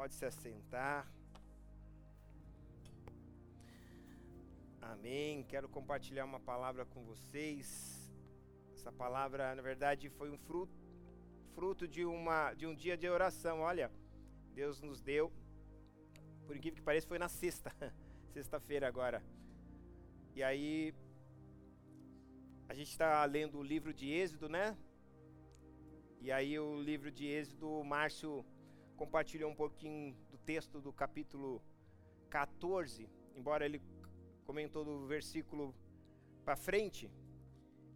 Pode se assentar. Amém. Quero compartilhar uma palavra com vocês. Essa palavra, na verdade, foi um fruto, fruto de, uma, de um dia de oração. Olha, Deus nos deu. Por incrível que pareça, foi na sexta, sexta-feira agora. E aí, a gente está lendo o livro de Êxodo, né? E aí, o livro de Êxodo, o Márcio compartilhou um pouquinho do texto do capítulo 14, embora ele comentou do versículo para frente,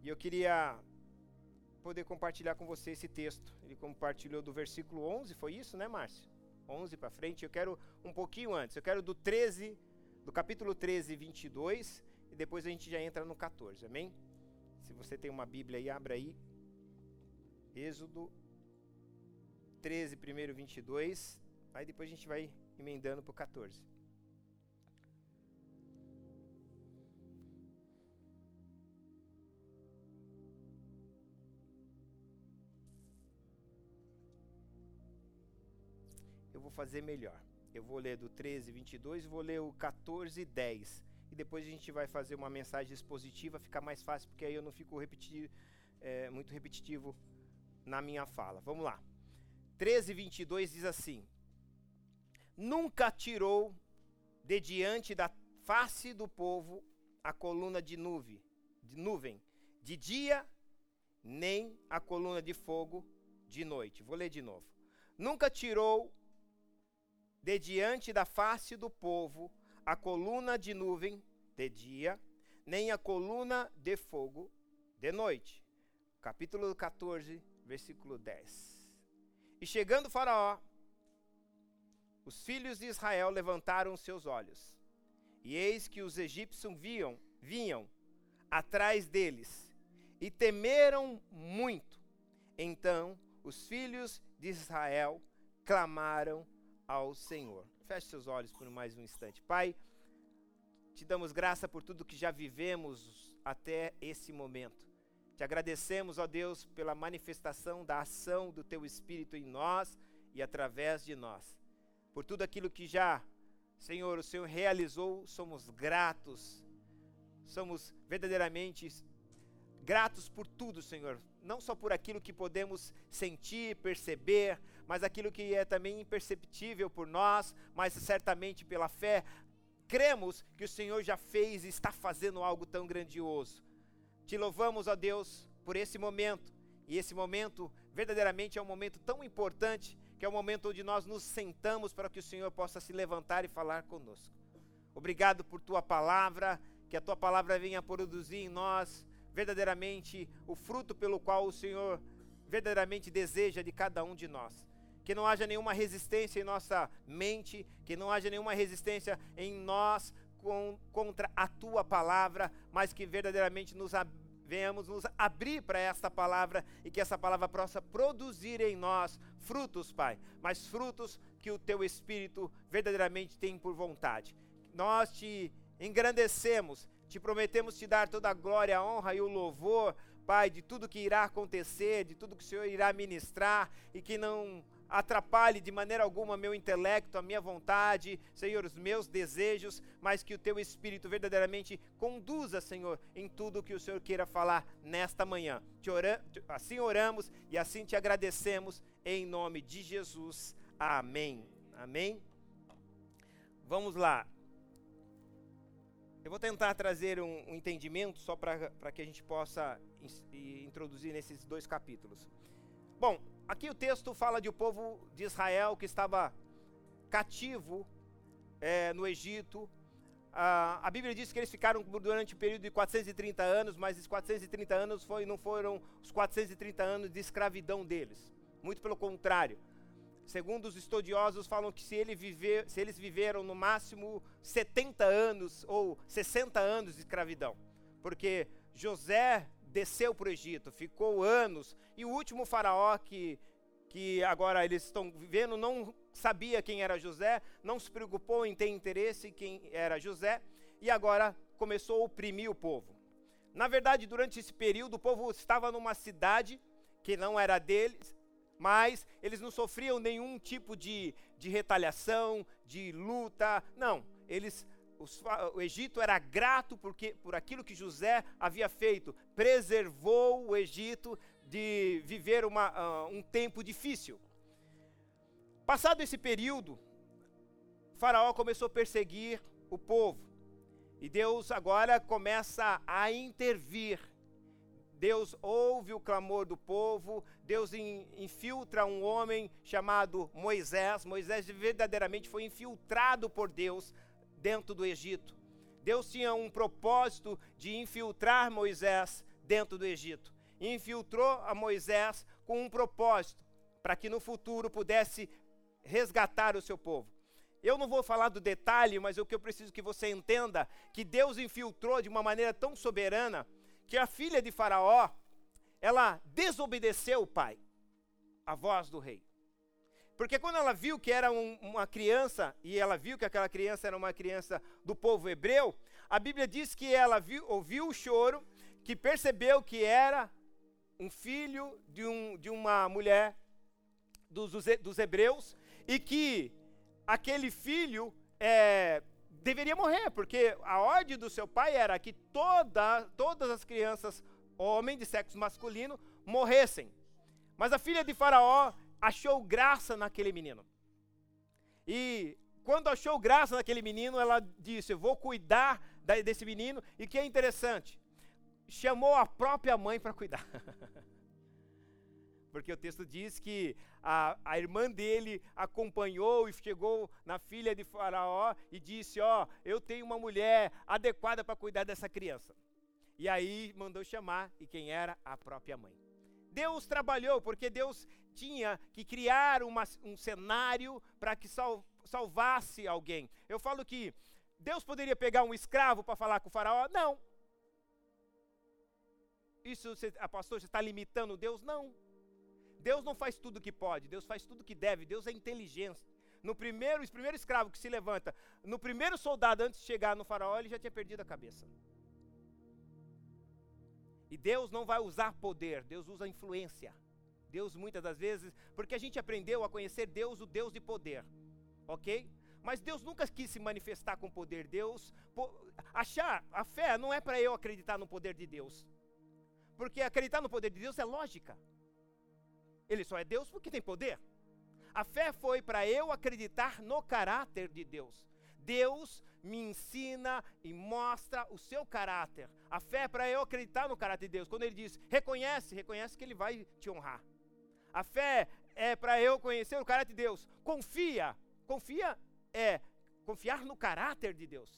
e eu queria poder compartilhar com você esse texto. Ele compartilhou do versículo 11, foi isso, né, Márcio? 11 para frente. Eu quero um pouquinho antes. Eu quero do 13, do capítulo 13, 22, e depois a gente já entra no 14. Amém? Se você tem uma Bíblia aí, abra aí. Êxodo 13, primeiro 22. Aí depois a gente vai emendando para o 14. Eu vou fazer melhor. Eu vou ler do 13, 22 e vou ler o 14, 10. E depois a gente vai fazer uma mensagem expositiva, fica mais fácil, porque aí eu não fico repeti é, muito repetitivo na minha fala. Vamos lá. 13, 22 diz assim: Nunca tirou de diante da face do povo a coluna de nuvem, de nuvem, de dia, nem a coluna de fogo de noite. Vou ler de novo. Nunca tirou de diante da face do povo a coluna de nuvem de dia, nem a coluna de fogo de noite. Capítulo 14, versículo 10. E chegando Faraó, os filhos de Israel levantaram seus olhos, e eis que os egípcios viam, vinham atrás deles, e temeram muito. Então os filhos de Israel clamaram ao Senhor. Feche seus olhos por mais um instante. Pai, te damos graça por tudo que já vivemos até esse momento. Te agradecemos, ó Deus, pela manifestação da ação do Teu Espírito em nós e através de nós. Por tudo aquilo que já, Senhor, o Senhor realizou, somos gratos. Somos verdadeiramente gratos por tudo, Senhor. Não só por aquilo que podemos sentir, perceber, mas aquilo que é também imperceptível por nós, mas certamente pela fé. Cremos que o Senhor já fez e está fazendo algo tão grandioso. Te louvamos, ó Deus, por esse momento. E esse momento verdadeiramente é um momento tão importante, que é o momento onde nós nos sentamos para que o Senhor possa se levantar e falar conosco. Obrigado por tua palavra, que a tua palavra venha produzir em nós verdadeiramente o fruto pelo qual o Senhor verdadeiramente deseja de cada um de nós. Que não haja nenhuma resistência em nossa mente, que não haja nenhuma resistência em nós contra a tua palavra, mas que verdadeiramente nos venhamos nos abrir para esta palavra e que essa palavra possa produzir em nós frutos, Pai, mas frutos que o teu Espírito verdadeiramente tem por vontade. Nós te engrandecemos, te prometemos te dar toda a glória, a honra e o louvor, Pai, de tudo que irá acontecer, de tudo que o Senhor irá ministrar e que não atrapalhe de maneira alguma meu intelecto, a minha vontade, Senhor, os meus desejos, mas que o teu Espírito verdadeiramente conduza, Senhor, em tudo que o Senhor queira falar nesta manhã. Assim oramos e assim te agradecemos, em nome de Jesus. Amém. Amém. Vamos lá. Eu vou tentar trazer um, um entendimento só para que a gente possa in, introduzir nesses dois capítulos. Bom, aqui o texto fala de o povo de Israel que estava cativo é, no Egito. Ah, a Bíblia diz que eles ficaram durante um período de 430 anos, mas esses 430 anos foi, não foram os 430 anos de escravidão deles. Muito pelo contrário. Segundo os estudiosos, falam que se, ele viver, se eles viveram no máximo 70 anos ou 60 anos de escravidão. Porque José desceu para o Egito, ficou anos, e o último faraó que, que agora eles estão vivendo não sabia quem era José, não se preocupou em ter interesse em quem era José, e agora começou a oprimir o povo. Na verdade, durante esse período, o povo estava numa cidade que não era deles, mas eles não sofriam nenhum tipo de, de retaliação, de luta, não. Eles, o Egito era grato porque, por aquilo que José havia feito, preservou o Egito de viver uma, uh, um tempo difícil. Passado esse período, Faraó começou a perseguir o povo. E Deus agora começa a intervir. Deus ouve o clamor do povo, Deus infiltra um homem chamado Moisés. Moisés verdadeiramente foi infiltrado por Deus dentro do Egito. Deus tinha um propósito de infiltrar Moisés dentro do Egito. Infiltrou a Moisés com um propósito, para que no futuro pudesse resgatar o seu povo. Eu não vou falar do detalhe, mas o que eu preciso que você entenda que Deus infiltrou de uma maneira tão soberana que a filha de Faraó, ela desobedeceu o pai, a voz do rei. Porque quando ela viu que era um, uma criança, e ela viu que aquela criança era uma criança do povo hebreu, a Bíblia diz que ela viu, ouviu o choro, que percebeu que era um filho de, um, de uma mulher dos, dos hebreus, e que aquele filho é, deveria morrer, porque a ordem do seu pai era que toda, todas as crianças, homem de sexo masculino, morressem. Mas a filha de Faraó achou graça naquele menino. E quando achou graça naquele menino, ela disse: Eu vou cuidar desse menino. E que é interessante, chamou a própria mãe para cuidar. Porque o texto diz que a, a irmã dele acompanhou e chegou na filha de Faraó e disse: Ó, oh, eu tenho uma mulher adequada para cuidar dessa criança. E aí mandou chamar, e quem era? A própria mãe. Deus trabalhou, porque Deus tinha que criar uma, um cenário para que sal, salvasse alguém. Eu falo que Deus poderia pegar um escravo para falar com o faraó? Não. Isso, você, a pastor, você está limitando Deus? Não. Deus não faz tudo que pode, Deus faz tudo que deve, Deus é inteligência. No primeiro, o primeiro escravo que se levanta, no primeiro soldado antes de chegar no faraó, ele já tinha perdido a cabeça. E Deus não vai usar poder, Deus usa influência. Deus muitas das vezes, porque a gente aprendeu a conhecer Deus, o Deus de poder, ok? Mas Deus nunca quis se manifestar com poder. Deus, po, achar a fé não é para eu acreditar no poder de Deus, porque acreditar no poder de Deus é lógica. Ele só é Deus porque tem poder. A fé foi para eu acreditar no caráter de Deus. Deus me ensina e mostra o seu caráter. A fé é para eu acreditar no caráter de Deus. Quando ele diz, reconhece, reconhece que ele vai te honrar. A fé é para eu conhecer o caráter de Deus. Confia. Confia é confiar no caráter de Deus.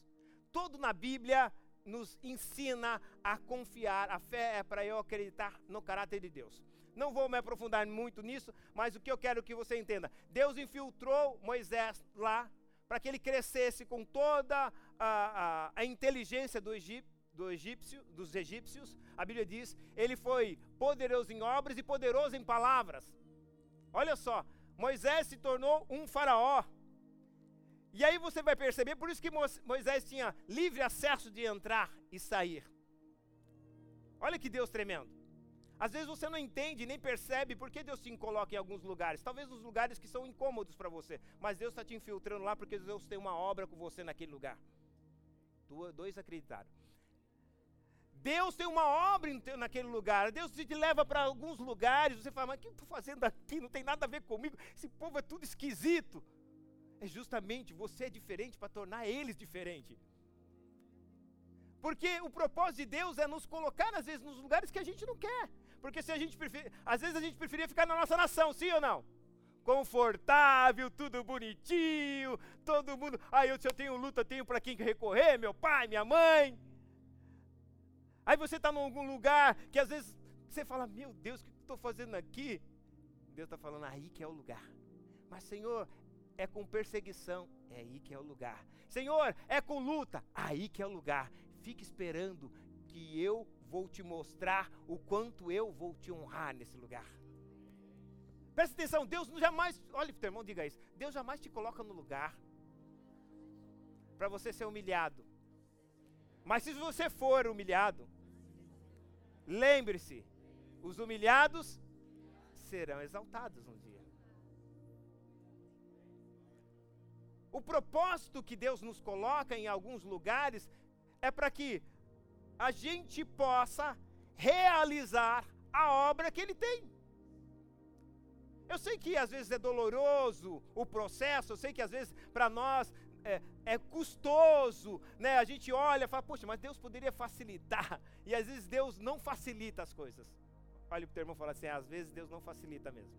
Tudo na Bíblia nos ensina a confiar. A fé é para eu acreditar no caráter de Deus. Não vou me aprofundar muito nisso, mas o que eu quero que você entenda: Deus infiltrou Moisés lá para que ele crescesse com toda a, a, a inteligência do Egito, do egípcio, dos egípcios, a Bíblia diz, ele foi poderoso em obras e poderoso em palavras. Olha só, Moisés se tornou um faraó. E aí você vai perceber, por isso que Moisés tinha livre acesso de entrar e sair. Olha que Deus tremendo. Às vezes você não entende nem percebe por que Deus te coloca em alguns lugares. Talvez nos lugares que são incômodos para você. Mas Deus está te infiltrando lá porque Deus tem uma obra com você naquele lugar. Dois acreditaram. Deus tem uma obra naquele lugar. Deus te leva para alguns lugares. Você fala, mas o que eu estou fazendo aqui? Não tem nada a ver comigo. Esse povo é tudo esquisito. É justamente você é diferente para tornar eles diferentes. Porque o propósito de Deus é nos colocar, às vezes, nos lugares que a gente não quer. Porque se a gente às vezes a gente preferia ficar na nossa nação, sim ou não? Confortável, tudo bonitinho, todo mundo. Ah, eu, se eu tenho luta, tenho para quem recorrer, meu pai, minha mãe. Aí você está em algum lugar que às vezes você fala: Meu Deus, o que estou fazendo aqui? Deus está falando: Aí que é o lugar. Mas, Senhor, é com perseguição, é aí que é o lugar. Senhor, é com luta, aí que é o lugar. Fique esperando que eu vou te mostrar o quanto eu vou te honrar nesse lugar. Presta atenção, Deus jamais, olha, teu irmão, diga isso. Deus jamais te coloca no lugar para você ser humilhado. Mas se você for humilhado, Lembre-se, os humilhados serão exaltados um dia. O propósito que Deus nos coloca em alguns lugares é para que a gente possa realizar a obra que Ele tem. Eu sei que às vezes é doloroso o processo, eu sei que às vezes para nós é, é, custoso, né? A gente olha e fala, poxa, mas Deus poderia facilitar. E às vezes Deus não facilita as coisas. Olha o teu irmão fala assim, às vezes Deus não facilita mesmo.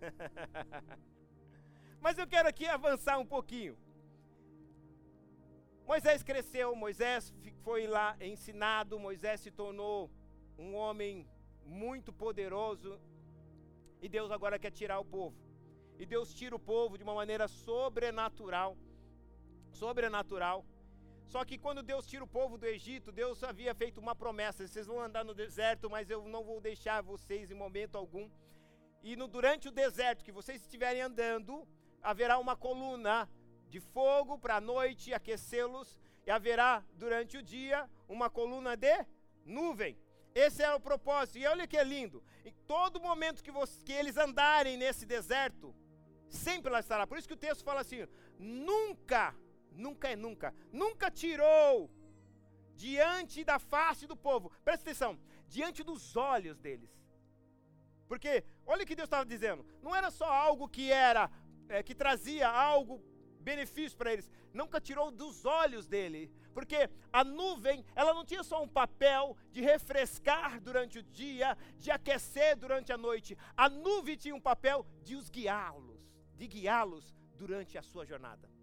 mas eu quero aqui avançar um pouquinho. Moisés cresceu, Moisés foi lá ensinado, Moisés se tornou um homem muito poderoso e Deus agora quer tirar o povo. E Deus tira o povo de uma maneira sobrenatural. Sobrenatural. Só que quando Deus tira o povo do Egito, Deus havia feito uma promessa: vocês vão andar no deserto, mas eu não vou deixar vocês em momento algum. E no, durante o deserto que vocês estiverem andando, haverá uma coluna de fogo para a noite aquecê-los, e haverá durante o dia uma coluna de nuvem. Esse é o propósito. E olha que é lindo. Em todo momento que, você, que eles andarem nesse deserto, sempre ela estará. Por isso que o texto fala assim: nunca, nunca é nunca, nunca tirou diante da face do povo. Presta atenção, diante dos olhos deles. Porque olha o que Deus estava dizendo. Não era só algo que era é, que trazia algo benefício para eles. Nunca tirou dos olhos dele. Porque a nuvem, ela não tinha só um papel de refrescar durante o dia, de aquecer durante a noite. A nuvem tinha um papel de os guiá-los, de guiá-los durante a sua jornada.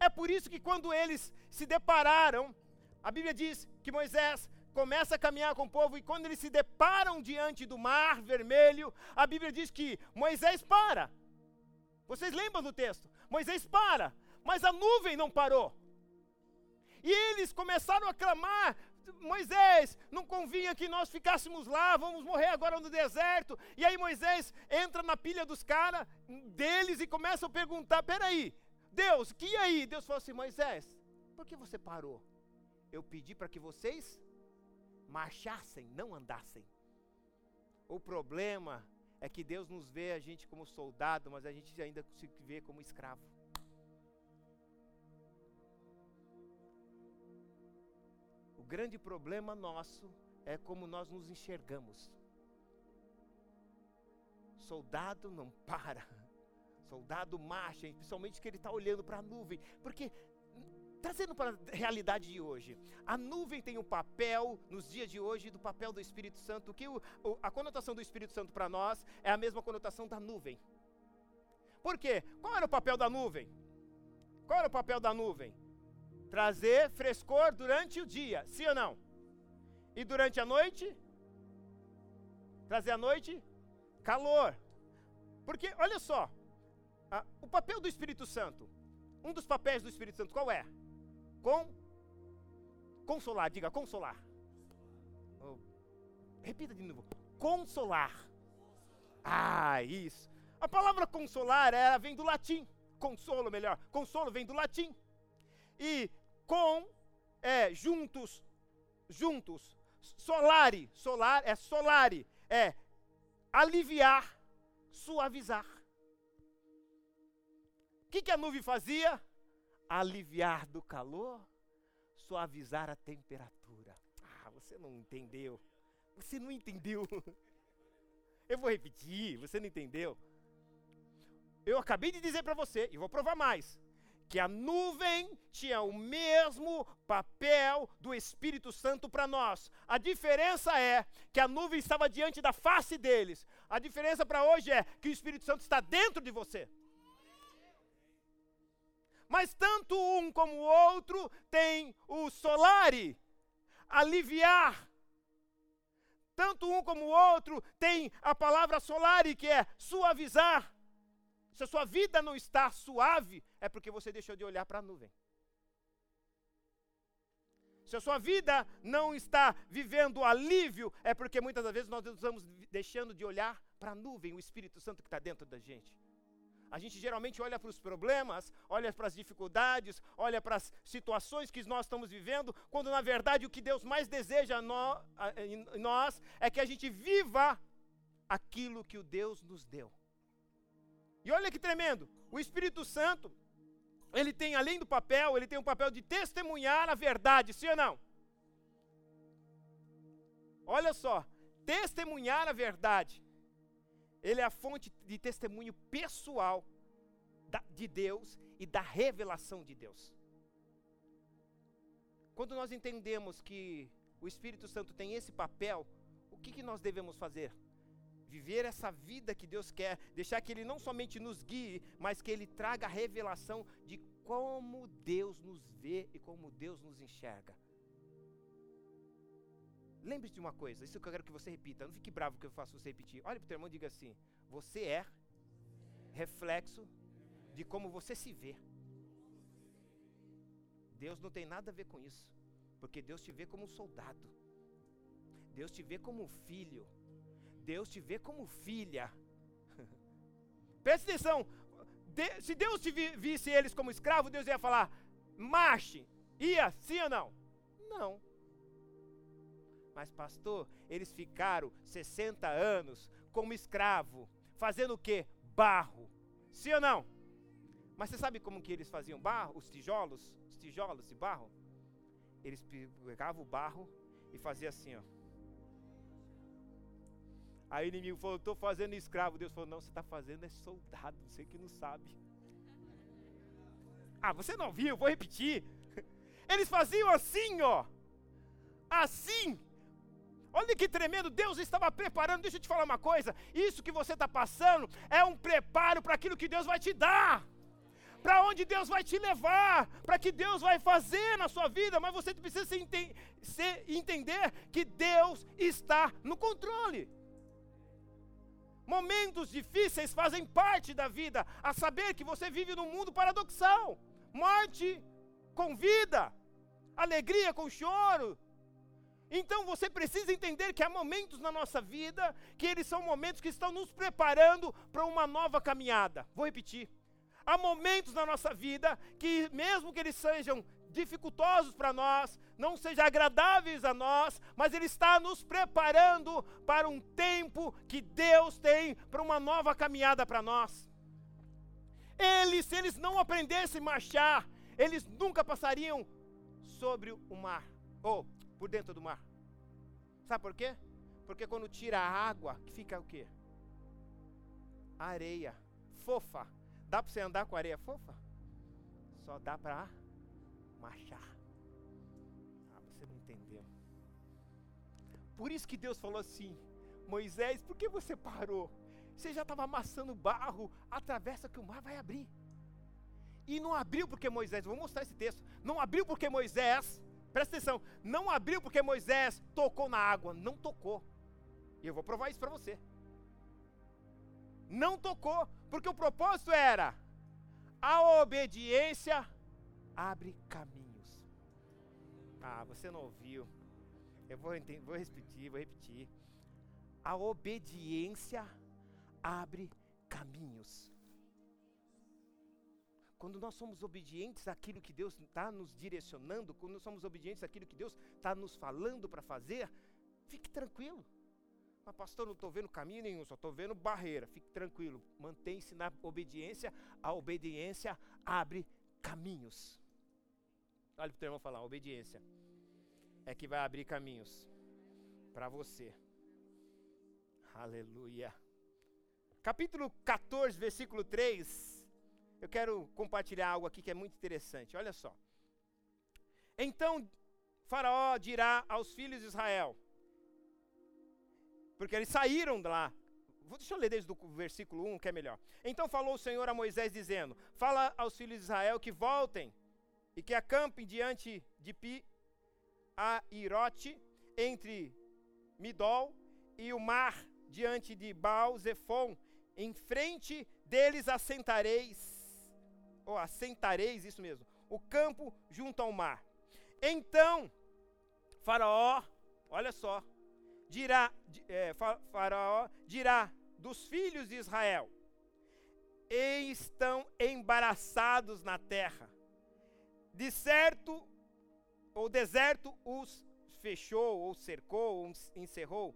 É por isso que quando eles se depararam, a Bíblia diz que Moisés começa a caminhar com o povo e quando eles se deparam diante do mar vermelho, a Bíblia diz que Moisés para. Vocês lembram do texto? Moisés para, mas a nuvem não parou. E eles começaram a clamar: Moisés, não convinha que nós ficássemos lá, vamos morrer agora no deserto. E aí Moisés entra na pilha dos caras, deles, e começa a perguntar: peraí, Deus, que aí? Deus falou assim: Moisés, por que você parou? Eu pedi para que vocês marchassem, não andassem. O problema é que Deus nos vê a gente como soldado, mas a gente ainda se vê como escravo. O grande problema nosso é como nós nos enxergamos. Soldado não para. Soldado marcha, principalmente que ele está olhando para a nuvem. Porque, trazendo para a realidade de hoje, a nuvem tem um papel, nos dias de hoje, do papel do Espírito Santo, que o, a conotação do Espírito Santo para nós é a mesma conotação da nuvem. Por quê? Qual era o papel da nuvem? Qual era o papel da nuvem? trazer frescor durante o dia, sim ou não? E durante a noite? Trazer à noite calor. Porque, olha só, a, o papel do Espírito Santo, um dos papéis do Espírito Santo, qual é? Com, consolar, diga consolar. Oh, repita de novo. Consolar. Ah, isso. A palavra consolar ela vem do latim. Consolo, melhor. Consolo vem do latim. E com, é, juntos, juntos. Solare, solar é solare, é aliviar, suavizar. Que, que a nuvem fazia? Aliviar do calor, suavizar a temperatura. Ah, você não entendeu. Você não entendeu. Eu vou repetir, você não entendeu. Eu acabei de dizer para você, e vou provar mais que a nuvem tinha o mesmo papel do Espírito Santo para nós. A diferença é que a nuvem estava diante da face deles. A diferença para hoje é que o Espírito Santo está dentro de você. Mas tanto um como o outro tem o solare, aliviar. Tanto um como o outro tem a palavra solare, que é suavizar. Se a sua vida não está suave, é porque você deixou de olhar para a nuvem. Se a sua vida não está vivendo alívio, é porque muitas das vezes nós estamos deixando de olhar para a nuvem, o Espírito Santo que está dentro da gente. A gente geralmente olha para os problemas, olha para as dificuldades, olha para as situações que nós estamos vivendo, quando na verdade o que Deus mais deseja em nós é que a gente viva aquilo que o Deus nos deu. E olha que tremendo, o Espírito Santo, ele tem além do papel, ele tem um papel de testemunhar a verdade, sim ou não? Olha só, testemunhar a verdade. Ele é a fonte de testemunho pessoal de Deus e da revelação de Deus. Quando nós entendemos que o Espírito Santo tem esse papel, o que, que nós devemos fazer? Viver essa vida que Deus quer, deixar que Ele não somente nos guie, mas que Ele traga a revelação de como Deus nos vê e como Deus nos enxerga. Lembre-se de uma coisa, isso que eu quero que você repita. Não fique bravo que eu faço você repetir. Olha para o teu irmão e diga assim: Você é reflexo de como você se vê. Deus não tem nada a ver com isso, porque Deus te vê como um soldado, Deus te vê como filho, Deus te vê como filha. Preste atenção, de, se Deus te vi, visse eles como escravo, Deus ia falar: marche, ia, sim ou não? Não. Mas, pastor, eles ficaram 60 anos como escravo, fazendo o que? Barro. Sim ou não? Mas você sabe como que eles faziam barro? Os tijolos, os tijolos de barro? Eles pegavam o barro e faziam assim, ó. Aí o inimigo falou, estou fazendo escravo. Deus falou, não, você está fazendo é soldado, você que não sabe. Ah, você não viu, vou repetir. Eles faziam assim, ó. Assim. Olha que tremendo, Deus estava preparando. Deixa eu te falar uma coisa: isso que você está passando é um preparo para aquilo que Deus vai te dar para onde Deus vai te levar, para que Deus vai fazer na sua vida, mas você precisa se ente se entender que Deus está no controle. Momentos difíceis fazem parte da vida, a saber que você vive num mundo paradoxal morte com vida, alegria com choro. Então você precisa entender que há momentos na nossa vida que eles são momentos que estão nos preparando para uma nova caminhada. Vou repetir. Há momentos na nossa vida que, mesmo que eles sejam dificultosos para nós, não sejam agradáveis a nós, mas Ele está nos preparando para um tempo que Deus tem para uma nova caminhada para nós. Eles, se eles não aprendessem a marchar, eles nunca passariam sobre o mar, ou por dentro do mar. Sabe por quê? Porque quando tira a água, fica o quê? Areia, fofa. Dá para você andar com areia fofa? Só dá para marchar. Ah, você não entendeu. Por isso que Deus falou assim: Moisés, por que você parou? Você já estava amassando barro, atravessa que o mar vai abrir. E não abriu porque Moisés, vou mostrar esse texto. Não abriu porque Moisés, presta atenção, não abriu porque Moisés tocou na água, não tocou. E eu vou provar isso para você. Não tocou, porque o propósito era a obediência abre caminhos. Ah, você não ouviu. Eu vou, vou repetir, vou repetir. A obediência abre caminhos. Quando nós somos obedientes àquilo que Deus está nos direcionando, quando somos obedientes àquilo que Deus está nos falando para fazer, fique tranquilo. Mas, pastor, não estou vendo caminho nenhum, só estou vendo barreira. Fique tranquilo, mantém-se na obediência. A obediência abre caminhos. Olha para o teu irmão falar: obediência é que vai abrir caminhos para você. Aleluia. Capítulo 14, versículo 3. Eu quero compartilhar algo aqui que é muito interessante. Olha só. Então Faraó dirá aos filhos de Israel: porque eles saíram de lá. Deixa eu ler desde o versículo 1, que é melhor. Então falou o Senhor a Moisés, dizendo: Fala aos filhos de Israel que voltem e que acampem diante de Pi a Irote, entre Midol e o mar, diante de Baal Zephon. Em frente deles assentareis, ou assentareis, isso mesmo, o campo junto ao mar. Então, Faraó, olha só, dirá, é, Faraó dirá dos filhos de Israel: estão embaraçados na terra. De certo, o deserto os fechou, ou cercou, ou encerrou.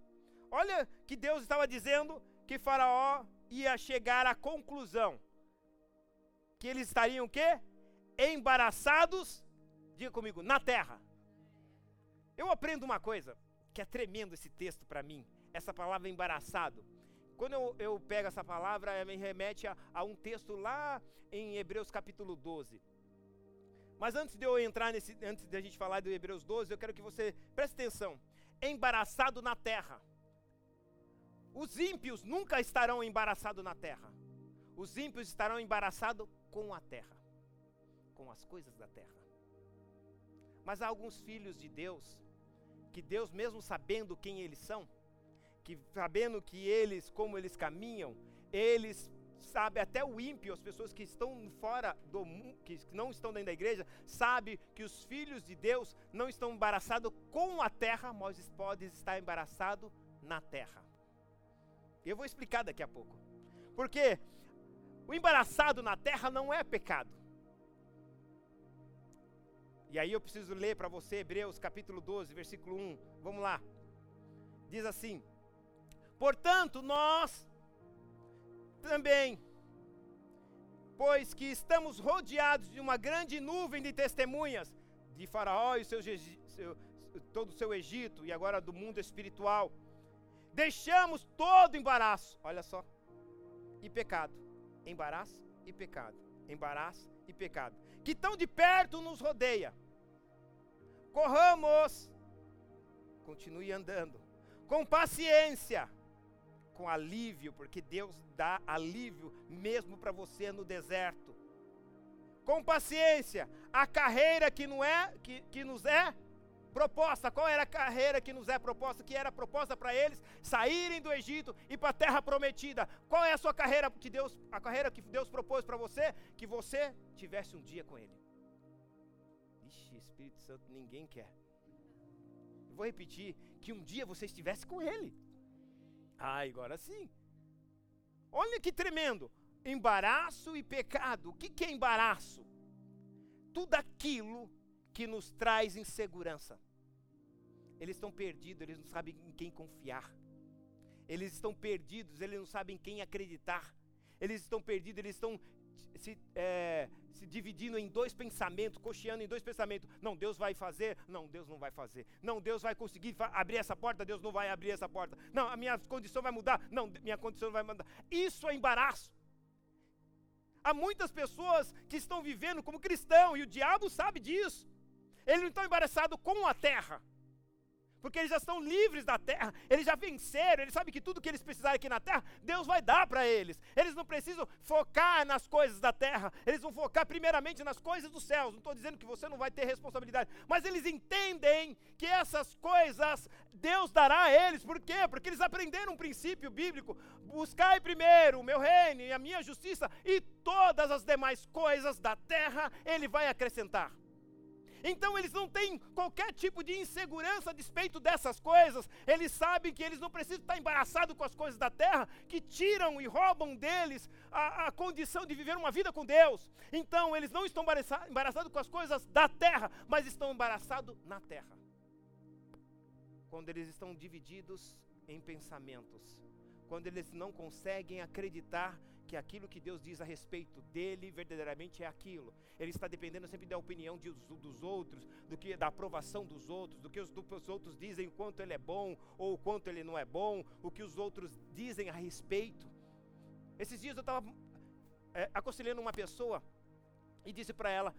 Olha que Deus estava dizendo que Faraó ia chegar à conclusão que eles estariam o quê? Embaraçados, diga comigo, na terra. Eu aprendo uma coisa que é tremendo esse texto para mim, essa palavra embaraçado. Quando eu, eu pego essa palavra, me remete a, a um texto lá em Hebreus capítulo 12. Mas antes de eu entrar nesse, antes de a gente falar do Hebreus 12, eu quero que você preste atenção. Embaraçado na terra. Os ímpios nunca estarão embaraçados na terra. Os ímpios estarão embaraçados com a terra, com as coisas da terra. Mas há alguns filhos de Deus que Deus mesmo sabendo quem eles são, que sabendo que eles como eles caminham, eles sabe até o ímpio, as pessoas que estão fora do que não estão dentro da igreja, sabe que os filhos de Deus não estão embaraçados com a terra, mas podem estar embaraçados na terra. Eu vou explicar daqui a pouco. Porque o embaraçado na terra não é pecado. E aí eu preciso ler para você Hebreus capítulo 12, versículo 1. Vamos lá. Diz assim: Portanto, nós também, pois que estamos rodeados de uma grande nuvem de testemunhas de Faraó e seu, seu, todo o seu Egito e agora do mundo espiritual, deixamos todo embaraço, olha só, e pecado, embaraço e pecado, embaraço e pecado, que tão de perto nos rodeia. Corramos, continue andando, com paciência. Com alívio, porque Deus dá alívio mesmo para você no deserto. Com paciência, a carreira que, não é, que, que nos é proposta. Qual era a carreira que nos é proposta? Que era proposta para eles saírem do Egito e para a terra prometida. Qual é a sua carreira que Deus, a carreira que Deus propôs para você? Que você tivesse um dia com Ele. Ixi, Espírito Santo, ninguém quer. vou repetir que um dia você estivesse com Ele. Ah, agora sim. Olha que tremendo. Embaraço e pecado. O que, que é embaraço? Tudo aquilo que nos traz insegurança. Eles estão perdidos, eles não sabem em quem confiar. Eles estão perdidos, eles não sabem em quem acreditar. Eles estão perdidos, eles estão se, é, se dividindo em dois pensamentos, cocheando em dois pensamentos. Não, Deus vai fazer, não, Deus não vai fazer. Não, Deus vai conseguir abrir essa porta, Deus não vai abrir essa porta. Não, a minha condição vai mudar, não, minha condição não vai mudar. Isso é embaraço. Há muitas pessoas que estão vivendo como cristão e o diabo sabe disso. Eles não estão embaraçados com a terra porque eles já estão livres da terra, eles já venceram, eles sabem que tudo que eles precisarem aqui na terra, Deus vai dar para eles. Eles não precisam focar nas coisas da terra, eles vão focar primeiramente nas coisas dos céus. Não estou dizendo que você não vai ter responsabilidade, mas eles entendem que essas coisas Deus dará a eles, por quê? Porque eles aprenderam um princípio bíblico: buscai primeiro o meu reino e a minha justiça, e todas as demais coisas da terra Ele vai acrescentar. Então eles não têm qualquer tipo de insegurança a despeito dessas coisas. Eles sabem que eles não precisam estar embaraçados com as coisas da terra, que tiram e roubam deles a, a condição de viver uma vida com Deus. Então eles não estão embaraçados com as coisas da terra, mas estão embaraçados na terra. Quando eles estão divididos em pensamentos, quando eles não conseguem acreditar que aquilo que Deus diz a respeito dele verdadeiramente é aquilo. Ele está dependendo sempre da opinião de, dos outros, do que da aprovação dos outros, do que os, os outros dizem o quanto ele é bom ou o quanto ele não é bom, o que os outros dizem a respeito. Esses dias eu estava é, aconselhando uma pessoa e disse para ela: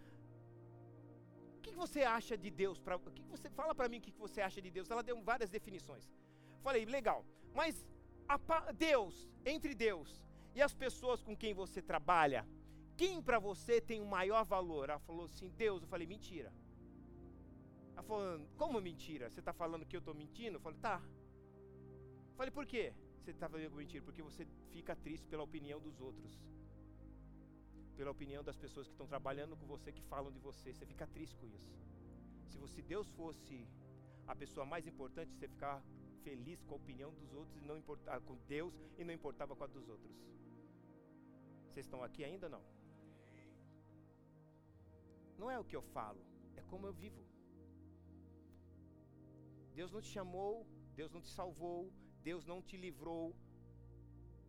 O que, você acha de Deus? Pra, que, que você fala para mim o que, você acha de Deus? Ela deu várias definições. Falei, legal, mas Deus, entre Deus e as pessoas com quem você trabalha, quem para você tem o maior valor? Ela falou assim, Deus. Eu falei, mentira. Ela falou, como mentira? Você está falando que eu estou mentindo? Eu falei, tá. Eu falei, por quê? Você está falando mentira? Porque você fica triste pela opinião dos outros. Pela opinião das pessoas que estão trabalhando com você, que falam de você. Você fica triste com isso. Se você Deus fosse a pessoa mais importante, você ficar feliz com a opinião dos outros e não importava com Deus e não importava com a dos outros. Vocês estão aqui ainda não? Não é o que eu falo, é como eu vivo. Deus não te chamou, Deus não te salvou, Deus não te livrou.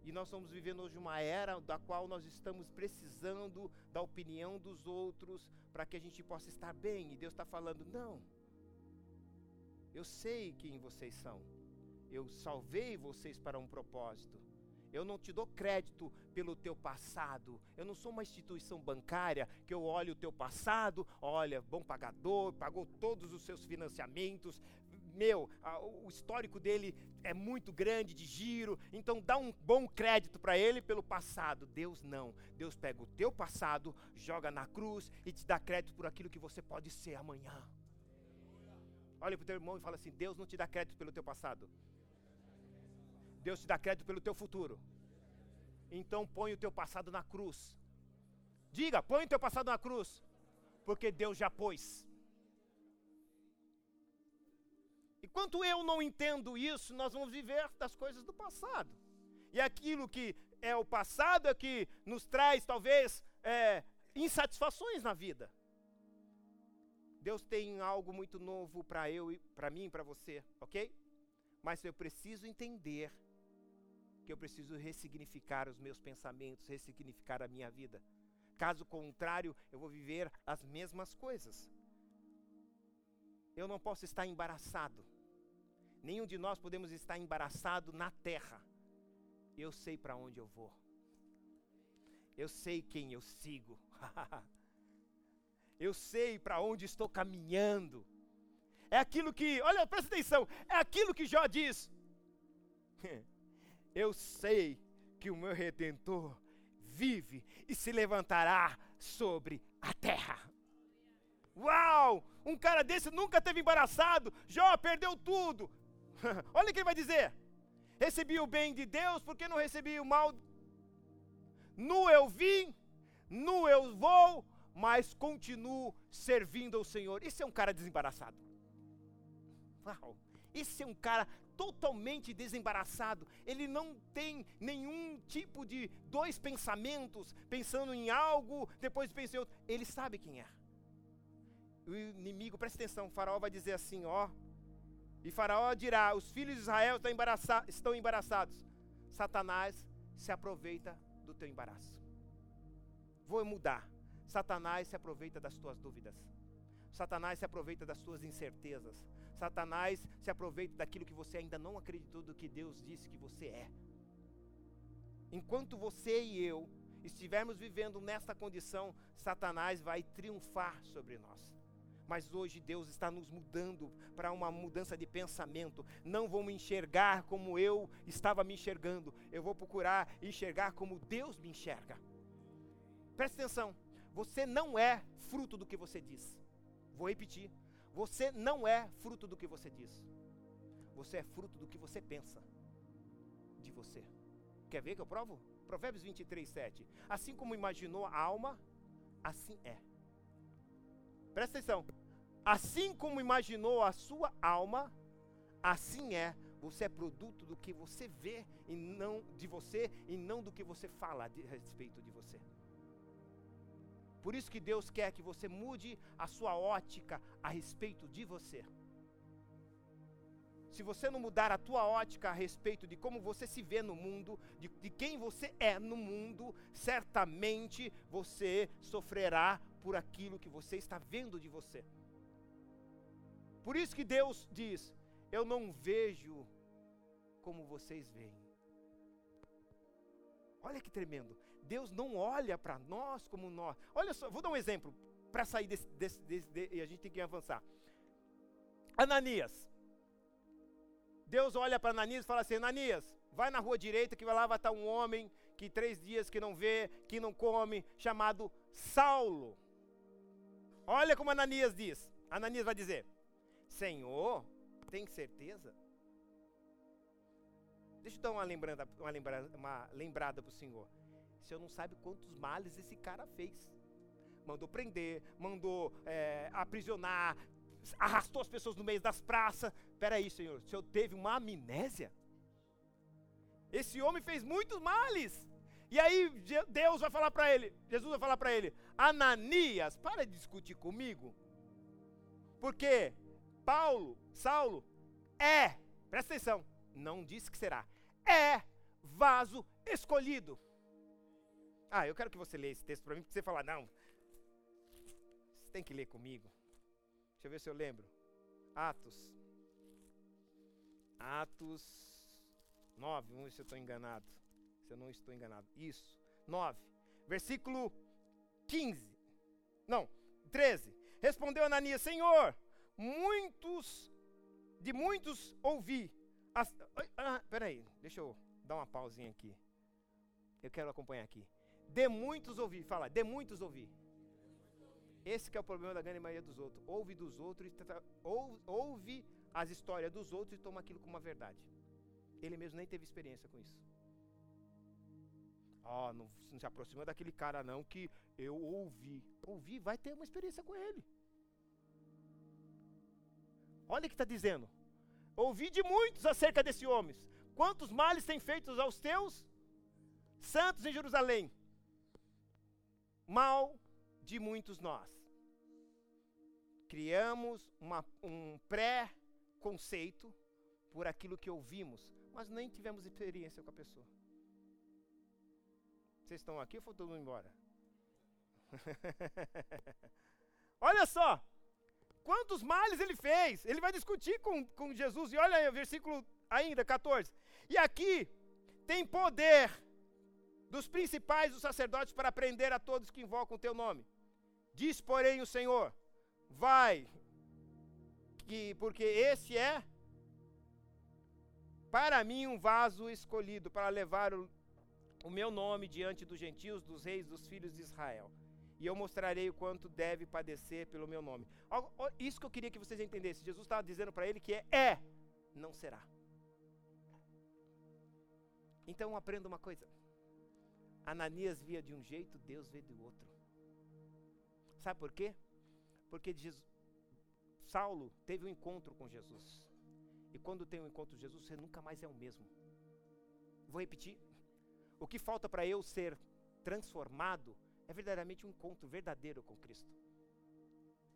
E nós estamos vivendo hoje uma era da qual nós estamos precisando da opinião dos outros para que a gente possa estar bem. E Deus está falando: não, eu sei quem vocês são. Eu salvei vocês para um propósito. Eu não te dou crédito pelo teu passado. Eu não sou uma instituição bancária que eu olho o teu passado, olha, bom pagador, pagou todos os seus financiamentos. Meu, o histórico dele é muito grande de giro, então dá um bom crédito para ele pelo passado. Deus não. Deus pega o teu passado, joga na cruz e te dá crédito por aquilo que você pode ser amanhã. Olha para o teu irmão e fala assim: Deus não te dá crédito pelo teu passado. Deus te dá crédito pelo teu futuro. Então põe o teu passado na cruz. Diga, põe o teu passado na cruz. Porque Deus já pôs. Enquanto eu não entendo isso, nós vamos viver das coisas do passado. E aquilo que é o passado é que nos traz, talvez, é, insatisfações na vida. Deus tem algo muito novo para eu, para mim, para você, ok? Mas eu preciso entender que eu preciso ressignificar os meus pensamentos, ressignificar a minha vida. Caso contrário, eu vou viver as mesmas coisas. Eu não posso estar embaraçado. Nenhum de nós podemos estar embaraçado na terra. Eu sei para onde eu vou. Eu sei quem eu sigo. eu sei para onde estou caminhando. É aquilo que, olha, presta atenção, é aquilo que Jó diz. eu sei que o meu redentor vive e se levantará sobre a terra. Uau! Um cara desse nunca teve embaraçado. Jó perdeu tudo. Olha o que ele vai dizer. Recebi o bem de Deus porque não recebi o mal. Nu eu vim, nu eu vou, mas continuo servindo ao Senhor. Esse é um cara desembaraçado. Uau! Esse é um cara totalmente desembaraçado. Ele não tem nenhum tipo de dois pensamentos, pensando em algo, depois pensa em outro. Ele sabe quem é. O inimigo, presta atenção, o faraó vai dizer assim, ó. E faraó dirá: os filhos de Israel estão, embaraça estão embaraçados. Satanás se aproveita do teu embaraço. Vou mudar. Satanás se aproveita das tuas dúvidas. Satanás se aproveita das tuas incertezas. Satanás se aproveita daquilo que você ainda não acreditou do que Deus disse que você é. Enquanto você e eu estivermos vivendo nesta condição, Satanás vai triunfar sobre nós. Mas hoje Deus está nos mudando para uma mudança de pensamento. Não vou me enxergar como eu estava me enxergando. Eu vou procurar enxergar como Deus me enxerga. Preste atenção. Você não é fruto do que você diz. Vou repetir. Você não é fruto do que você diz. Você é fruto do que você pensa de você. Quer ver que eu provo? Provérbios 23, 7. Assim como imaginou a alma, assim é. Presta atenção. Assim como imaginou a sua alma, assim é. Você é produto do que você vê e não de você e não do que você fala a respeito de você. Por isso que Deus quer que você mude a sua ótica a respeito de você. Se você não mudar a tua ótica a respeito de como você se vê no mundo, de, de quem você é no mundo, certamente você sofrerá por aquilo que você está vendo de você. Por isso que Deus diz: Eu não vejo como vocês veem. Olha que tremendo. Deus não olha para nós como nós. Olha só, vou dar um exemplo para sair desse, desse, desse, e a gente tem que avançar. Ananias. Deus olha para Ananias e fala assim: Ananias, vai na rua direita que lá vai estar um homem que três dias que não vê, que não come, chamado Saulo. Olha como Ananias diz. Ananias vai dizer: Senhor, tem certeza? Deixa eu dar uma lembrada, uma lembrada, uma lembrada para o Senhor. Senhor não sabe quantos males esse cara fez. Mandou prender, mandou é, aprisionar, arrastou as pessoas no meio das praças. Espera aí, senhor, o senhor teve uma amnésia? Esse homem fez muitos males. E aí Deus vai falar para ele, Jesus vai falar para ele, Ananias, para de discutir comigo. Porque Paulo, Saulo, é, presta atenção, Não disse que será. É vaso escolhido. Ah, eu quero que você leia esse texto para mim, porque você fala, não. Você tem que ler comigo. Deixa eu ver se eu lembro. Atos. Atos 9. Vamos ver se eu estou enganado. Se eu não estou enganado. Isso. 9. Versículo 15. Não, 13. Respondeu Ananias: Senhor, muitos, de muitos ouvi. As, ah, peraí, deixa eu dar uma pausinha aqui. Eu quero acompanhar aqui. De muitos ouvi. Fala, de muitos ouvi. Esse é o problema da grande maioria dos outros. Ouve dos outros, ouve, as histórias dos outros e toma aquilo como uma verdade. Ele mesmo nem teve experiência com isso. Oh, não, não se aproxima daquele cara não que eu ouvi. Ouvi, vai ter uma experiência com ele. Olha o que está dizendo. Ouvi de muitos acerca desse homem. Quantos males tem feitos aos teus santos em Jerusalém? Mal de muitos nós. Criamos uma, um pré-conceito por aquilo que ouvimos, mas nem tivemos experiência com a pessoa. Vocês estão aqui ou foi todo mundo embora? olha só, quantos males ele fez. Ele vai discutir com, com Jesus. E olha aí o versículo ainda, 14. E aqui tem poder dos principais dos sacerdotes para prender a todos que invocam o teu nome. Diz, porém, o Senhor: Vai, que, porque esse é para mim um vaso escolhido para levar o, o meu nome diante dos gentios, dos reis, dos filhos de Israel. E eu mostrarei o quanto deve padecer pelo meu nome. Isso que eu queria que vocês entendessem. Jesus estava dizendo para ele que é, é, não será. Então aprenda uma coisa. Ananias via de um jeito, Deus vê do outro. Sabe por quê? Porque Jesus, Saulo teve um encontro com Jesus. E quando tem um encontro com Jesus, você nunca mais é o mesmo. Vou repetir. O que falta para eu ser transformado é verdadeiramente um encontro verdadeiro com Cristo.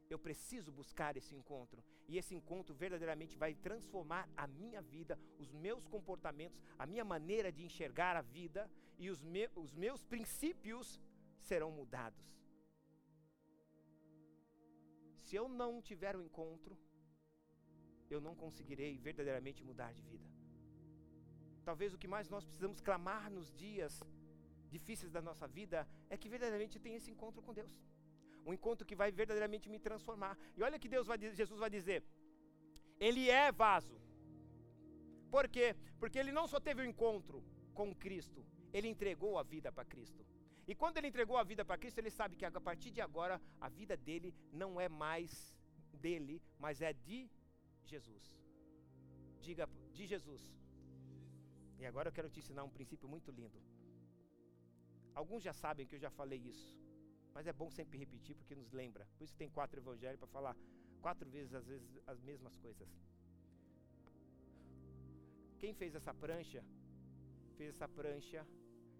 Eu preciso buscar esse encontro. E esse encontro verdadeiramente vai transformar a minha vida, os meus comportamentos, a minha maneira de enxergar a vida e os, me os meus princípios serão mudados. Se eu não tiver o um encontro, eu não conseguirei verdadeiramente mudar de vida. Talvez o que mais nós precisamos clamar nos dias difíceis da nossa vida é que verdadeiramente tenha esse encontro com Deus. Um encontro que vai verdadeiramente me transformar. E olha que Deus vai Jesus vai dizer: Ele é vaso. Por quê? Porque ele não só teve o um encontro com Cristo, ele entregou a vida para Cristo. E quando ele entregou a vida para Cristo, ele sabe que a partir de agora a vida dele não é mais dele, mas é de Jesus. Diga de Jesus. E agora eu quero te ensinar um princípio muito lindo. Alguns já sabem que eu já falei isso, mas é bom sempre repetir porque nos lembra. Por isso tem quatro evangelhos para falar quatro vezes às vezes as mesmas coisas. Quem fez essa prancha fez essa prancha.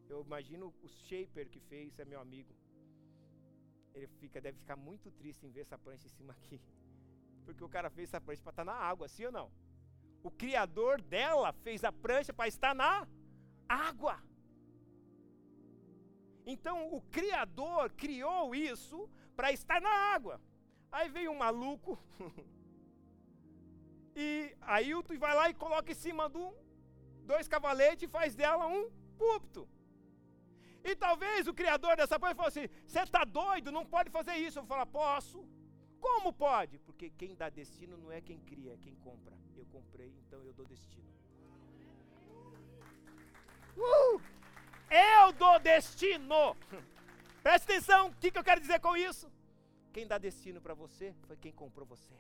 Eu imagino o shaper que fez, é meu amigo. Ele fica, deve ficar muito triste em ver essa prancha em cima aqui. Porque o cara fez essa prancha para estar na água, sim ou não? O criador dela fez a prancha para estar na água. Então o criador criou isso para estar na água. Aí veio um maluco e Ailton vai lá e coloca em cima do dois cavaletes e faz dela um púlpito. E talvez o criador dessa coisa falou assim: você está doido, não pode fazer isso. Eu falar: posso. Como pode? Porque quem dá destino não é quem cria, é quem compra. Eu comprei, então eu dou destino. Uh! Eu dou destino. Presta atenção, o que, que eu quero dizer com isso? Quem dá destino para você foi quem comprou você.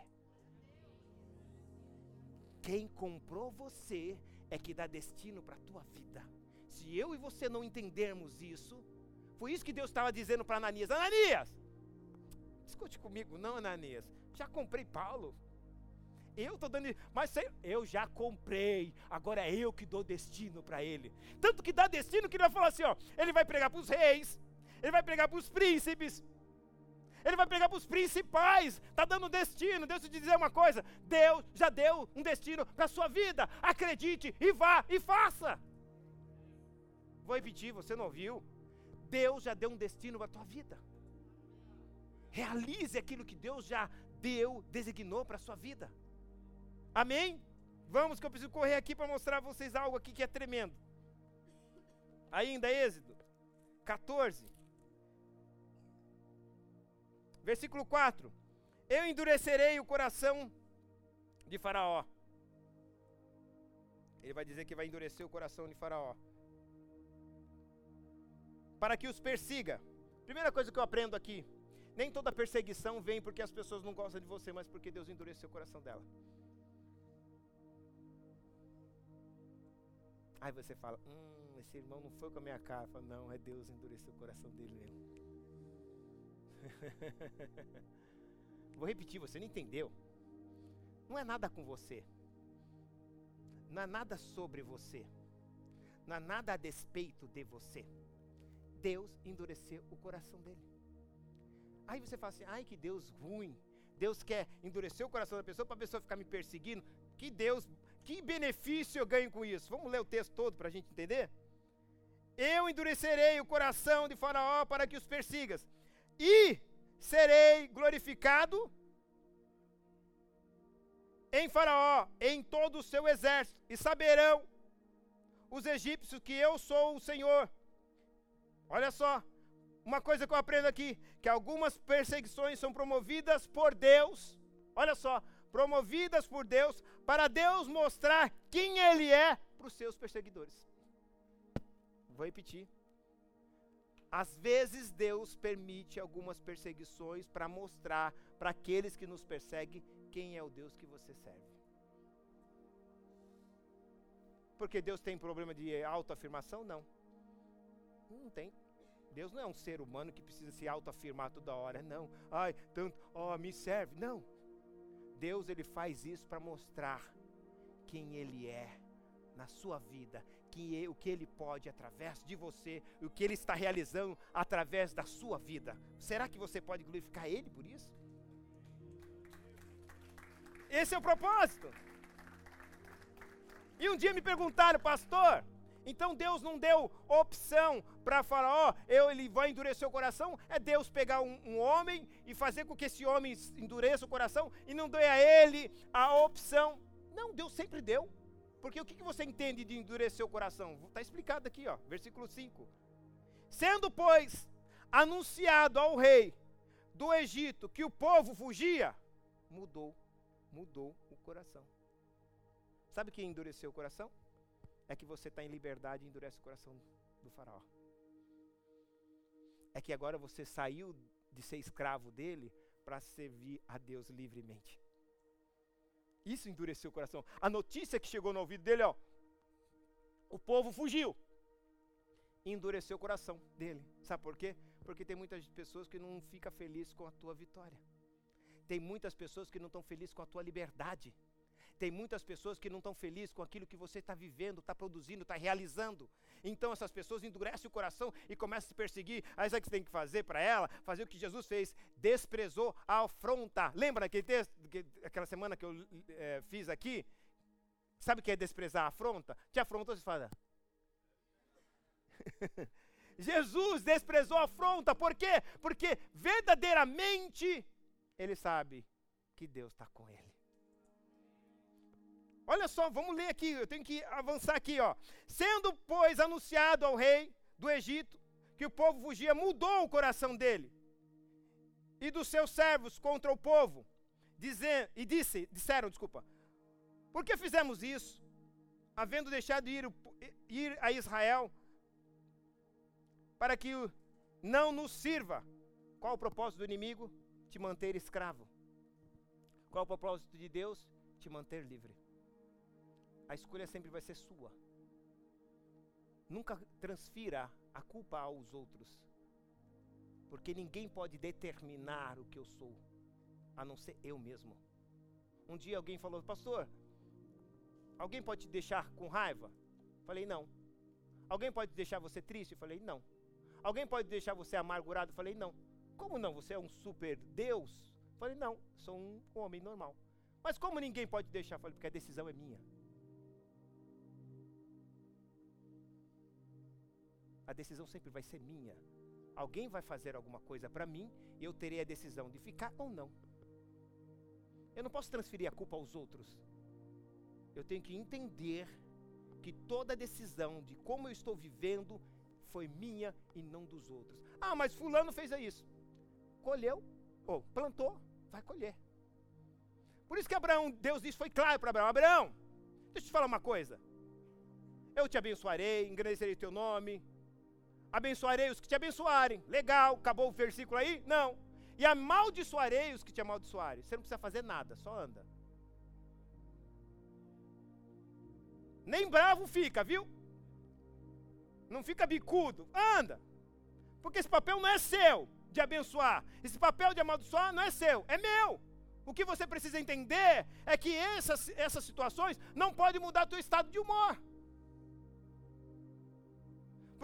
Quem comprou você é que dá destino para a tua vida. Se eu e você não entendermos isso, foi isso que Deus estava dizendo para Ananias: Ananias, discute comigo, não, Ananias. Já comprei Paulo. Eu estou dando, mas eu já comprei. Agora é eu que dou destino para ele. Tanto que dá destino que ele vai falar assim: ó, ele vai pregar para os reis, ele vai pregar para os príncipes, Ele vai pregar para os principais. Está dando destino. Deus te dizer uma coisa: Deus já deu um destino para a sua vida. Acredite e vá e faça. Vou repetir, você não ouviu? Deus já deu um destino para a tua vida. Realize aquilo que Deus já deu, designou para a sua vida. Amém? Vamos que eu preciso correr aqui para mostrar a vocês algo aqui que é tremendo. Ainda Êxodo 14. Versículo 4: Eu endurecerei o coração de Faraó. Ele vai dizer que vai endurecer o coração de Faraó. Para que os persiga. Primeira coisa que eu aprendo aqui: nem toda perseguição vem porque as pessoas não gostam de você, mas porque Deus endureceu o coração dela. Aí você fala: Hum, esse irmão não foi com a minha cara. Não, é Deus endureceu o coração dele mesmo. Vou repetir, você não entendeu. Não é nada com você. Não é nada sobre você. Não é nada a despeito de você. Deus endureceu o coração dele. Aí você fala assim: ai que Deus ruim. Deus quer endurecer o coração da pessoa para a pessoa ficar me perseguindo. Que Deus, que benefício eu ganho com isso? Vamos ler o texto todo para a gente entender? Eu endurecerei o coração de Faraó para que os persigas e serei glorificado em Faraó, em todo o seu exército, e saberão os egípcios que eu sou o Senhor. Olha só, uma coisa que eu aprendo aqui, que algumas perseguições são promovidas por Deus. Olha só, promovidas por Deus para Deus mostrar quem ele é para os seus perseguidores. Vou repetir. Às vezes Deus permite algumas perseguições para mostrar para aqueles que nos perseguem quem é o Deus que você serve. Porque Deus tem problema de autoafirmação? Não. Não tem. Deus não é um ser humano que precisa se autoafirmar toda hora. Não. Ai, tanto, ó, oh, me serve. Não. Deus ele faz isso para mostrar quem ele é na sua vida que, o que Ele pode através de você, o que Ele está realizando através da sua vida. Será que você pode glorificar Ele por isso? Esse é o propósito. E um dia me perguntaram, pastor, então Deus não deu opção para Faraó, eu, ele vai endurecer o coração? É Deus pegar um, um, homem e fazer com que esse homem endureça o coração e não dê a ele a opção? Não, Deus sempre deu. Porque o que, você entende de endurecer o coração? Está explicado aqui, ó, versículo 5. Sendo, pois, anunciado ao rei do Egito que o povo fugia, mudou, mudou o coração. Sabe que endureceu o coração? É que você está em liberdade e endurece o coração do faraó. É que agora você saiu de ser escravo dele para servir a Deus livremente. Isso endureceu o coração. A notícia que chegou no ouvido dele, ó, o povo fugiu. Endureceu o coração dele. Sabe por quê? Porque tem muitas pessoas que não ficam felizes com a tua vitória. Tem muitas pessoas que não estão felizes com a tua liberdade. Tem muitas pessoas que não estão felizes com aquilo que você está vivendo, está produzindo, está realizando. Então essas pessoas endurecem o coração e começam a se perseguir. Aí sabe o que você tem que fazer para ela? Fazer o que Jesus fez: desprezou a afronta. Lembra aquele texto, aquela semana que eu é, fiz aqui? Sabe o que é desprezar a afronta? Te afronta, você fala. Jesus desprezou a afronta, por quê? Porque verdadeiramente ele sabe que Deus está com ele. Olha só, vamos ler aqui, eu tenho que avançar aqui, ó. Sendo, pois, anunciado ao rei do Egito que o povo fugia, mudou o coração dele e dos seus servos contra o povo, dizendo, e disse, disseram, desculpa, por que fizemos isso, havendo deixado ir, ir a Israel, para que não nos sirva? Qual o propósito do inimigo? Te manter escravo. Qual o propósito de Deus? Te manter livre a escolha sempre vai ser sua. Nunca transfira a culpa aos outros. Porque ninguém pode determinar o que eu sou, a não ser eu mesmo. Um dia alguém falou, pastor, alguém pode te deixar com raiva? Falei, não. Alguém pode deixar você triste? Falei, não. Alguém pode deixar você amargurado? Falei, não. Como não? Você é um super Deus? Eu falei, não, sou um homem normal. Mas como ninguém pode deixar? Falei, porque a decisão é minha. A decisão sempre vai ser minha. Alguém vai fazer alguma coisa para mim e eu terei a decisão de ficar ou não. Eu não posso transferir a culpa aos outros. Eu tenho que entender que toda decisão de como eu estou vivendo foi minha e não dos outros. Ah, mas fulano fez isso. Colheu, ou plantou, vai colher. Por isso que Abraão, Deus disse, foi claro para Abraão: Abraão, deixa eu te falar uma coisa. Eu te abençoarei, engrandecerei teu nome, abençoarei os que te abençoarem. Legal, acabou o versículo aí? Não. E amaldiçoarei os que te amaldiçoarem. Você não precisa fazer nada, só anda. Nem bravo fica, viu? Não fica bicudo, anda. Porque esse papel não é seu de abençoar. Esse papel de amaldiçoar não é seu, é meu. O que você precisa entender é que essas, essas situações não podem mudar teu estado de humor.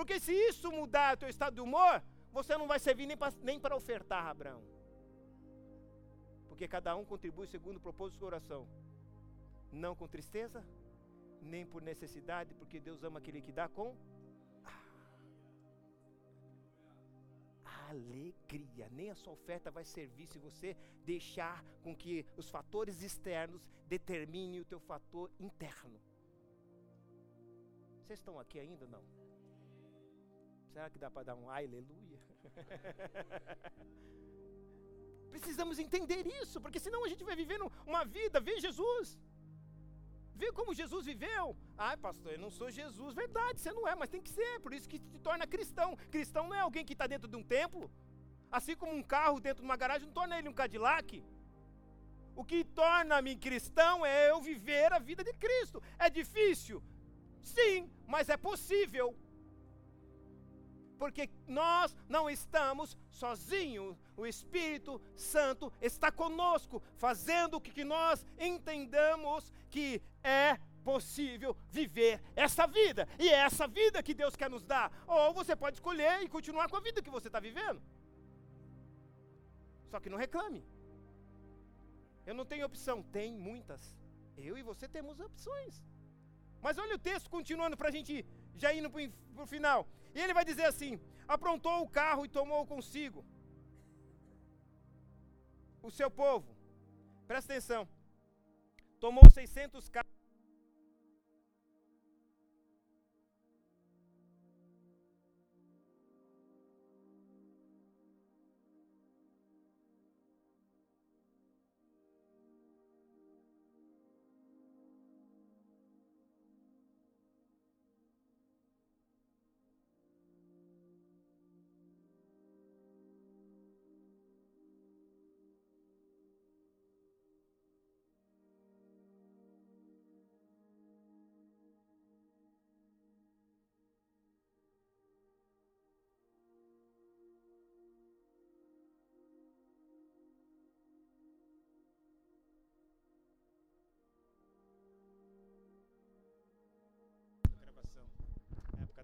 Porque se isso mudar teu estado de humor, você não vai servir nem para nem ofertar, Abraão. Porque cada um contribui segundo o propósito do coração. Não com tristeza, nem por necessidade, porque Deus ama aquele que dá com alegria. Nem a sua oferta vai servir se você deixar com que os fatores externos determinem o teu fator interno. Vocês estão aqui ainda não? Será que dá para dar um aleluia? Precisamos entender isso, porque senão a gente vai vivendo uma vida, vê Jesus. Vê como Jesus viveu. Ah, pastor, eu não sou Jesus. Verdade, você não é, mas tem que ser. Por isso que te torna cristão. Cristão não é alguém que está dentro de um templo. Assim como um carro dentro de uma garagem não torna ele um Cadillac. O que torna-me cristão é eu viver a vida de Cristo. É difícil? Sim, mas é possível porque nós não estamos sozinhos. O Espírito Santo está conosco, fazendo com que nós entendamos que é possível viver essa vida. E é essa vida que Deus quer nos dar. Ou você pode escolher e continuar com a vida que você está vivendo. Só que não reclame. Eu não tenho opção. Tem muitas. Eu e você temos opções. Mas olha o texto continuando para a gente já indo para o final. E ele vai dizer assim: aprontou o carro e tomou consigo o seu povo. Presta atenção. Tomou 600 carros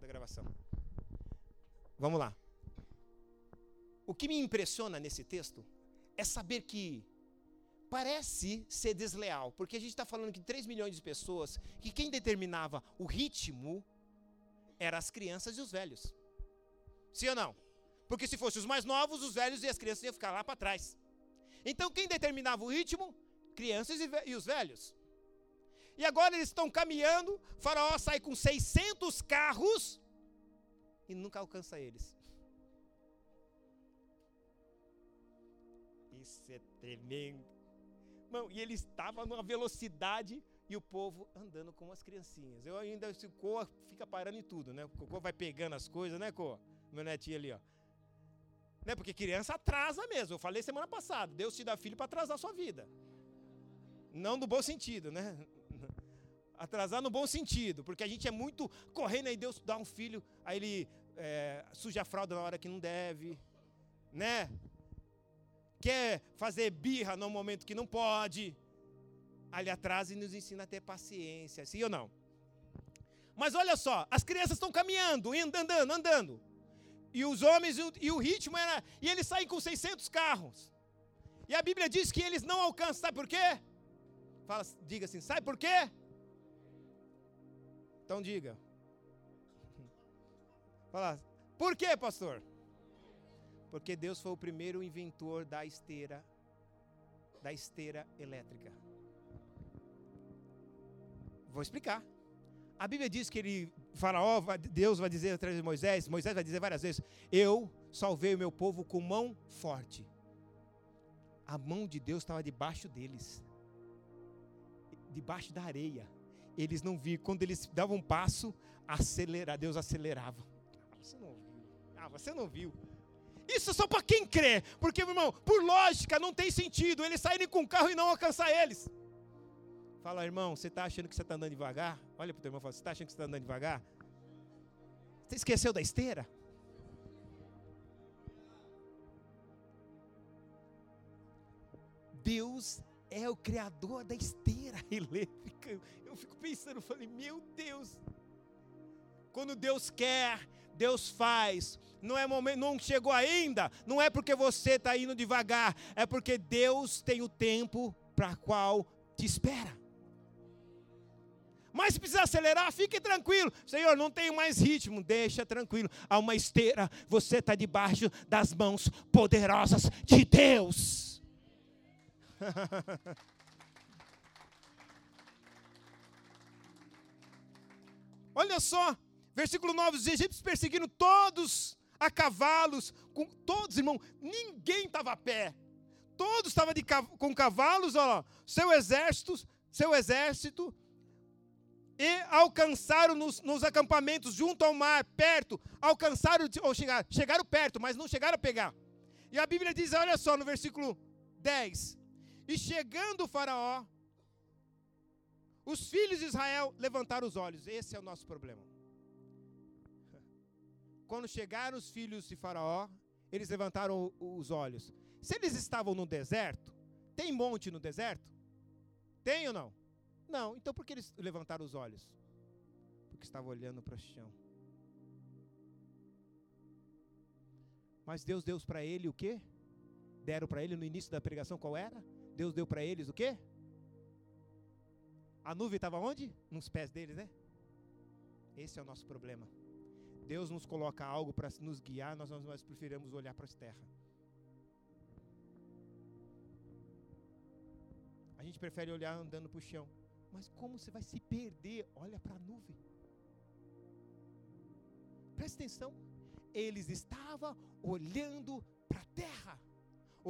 gravação. Vamos lá. O que me impressiona nesse texto é saber que parece ser desleal, porque a gente está falando que 3 milhões de pessoas, que quem determinava o ritmo eram as crianças e os velhos. Sim ou não? Porque se fossem os mais novos, os velhos e as crianças iam ficar lá para trás. Então quem determinava o ritmo? Crianças e, os velhos. E agora eles estão caminhando, faraó sai com 600 carros e nunca alcança eles. Isso é tremendo. Irmão, e ele estava numa velocidade e o povo andando com as criancinhas. Eu ainda, o Coa fica parando em tudo, né? O Coa vai pegando as coisas, né, Coa? Meu netinho ali, ó. Né? Porque criança atrasa mesmo. Eu falei semana passada, Deus te dá filho para atrasar a sua vida. Não no bom sentido, né? Atrasar no bom sentido, porque a gente é muito correndo aí, Deus dá um filho, aí ele é, suja a fralda na hora que não deve, né? Quer fazer birra no momento que não pode. Ali atrás e nos ensina a ter paciência, sim ou não? Mas olha só, as crianças estão caminhando, andando, andando. e os homens, e o ritmo era. E eles saem com 600 carros. E a Bíblia diz que eles não alcançam, sabe por quê? Fala, diga assim, sabe por quê? Então diga. Fala, por quê, pastor? Porque Deus foi o primeiro inventor da esteira, da esteira elétrica. Vou explicar. A Bíblia diz que ele, Faraó, Deus vai dizer através de Moisés, Moisés vai dizer várias vezes: Eu salvei o meu povo com mão forte. A mão de Deus estava debaixo deles, debaixo da areia. Eles não viam. Quando eles davam um passo, acelerar, Deus acelerava. Ah, você não viu. Ah, você não viu. Isso é só para quem crê. Porque, meu irmão, por lógica, não tem sentido eles saírem com o carro e não alcançar eles. Fala, irmão, você está achando que você está andando devagar? Olha para o teu irmão e fala, você está achando que você está andando devagar? Você esqueceu da esteira? Deus é o criador da esteira elétrica. Eu fico pensando, falei, meu Deus. Quando Deus quer, Deus faz. Não é momento, não chegou ainda. Não é porque você está indo devagar, é porque Deus tem o tempo para qual te espera. Mas se precisar acelerar, fique tranquilo. Senhor, não tenho mais ritmo. Deixa tranquilo. Há uma esteira. Você está debaixo das mãos poderosas de Deus. Olha só, versículo 9: os egípcios perseguindo todos a cavalos, com todos, irmão, ninguém estava a pé. Todos estavam com cavalos, ó, seu exército, seu exército e alcançaram nos, nos, acampamentos junto ao mar, perto, alcançaram, ou chegaram, chegaram perto, mas não chegaram a pegar. E a Bíblia diz, olha só, no versículo 10: E chegando o Faraó, os filhos de Israel levantaram os olhos. Esse é o nosso problema. Quando chegaram os filhos de Faraó, eles levantaram os olhos. Se eles estavam no deserto, tem monte no deserto? Tem ou não? Não, então por que eles levantaram os olhos? Porque estavam olhando para o chão. Mas Deus deu para ele o quê? Deram para ele no início da pregação qual era? Deus deu para eles o quê? A nuvem estava onde? Nos pés deles, né? Esse é o nosso problema. Deus nos coloca algo para nos guiar, nós, nós preferimos olhar para as terras. A gente prefere olhar andando para o chão. Mas como você vai se perder? Olha para a nuvem. Presta atenção. Eles estavam olhando para a terra,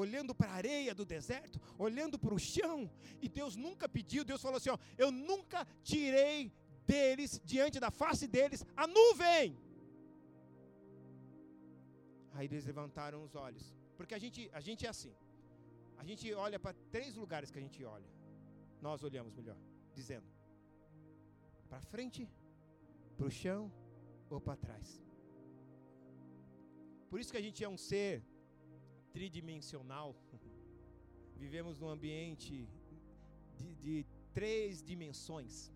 olhando para a areia do deserto, olhando para o chão. E Deus nunca pediu, Deus falou assim: ó, eu nunca tirei deles, diante da face deles, a nuvem. Aí eles levantaram os olhos. Porque a gente, a gente é assim. A gente olha para três lugares que a gente olha. Nós olhamos melhor dizendo: para frente, para o chão ou para trás. Por isso que a gente é um ser tridimensional. Vivemos num ambiente de, de três dimensões.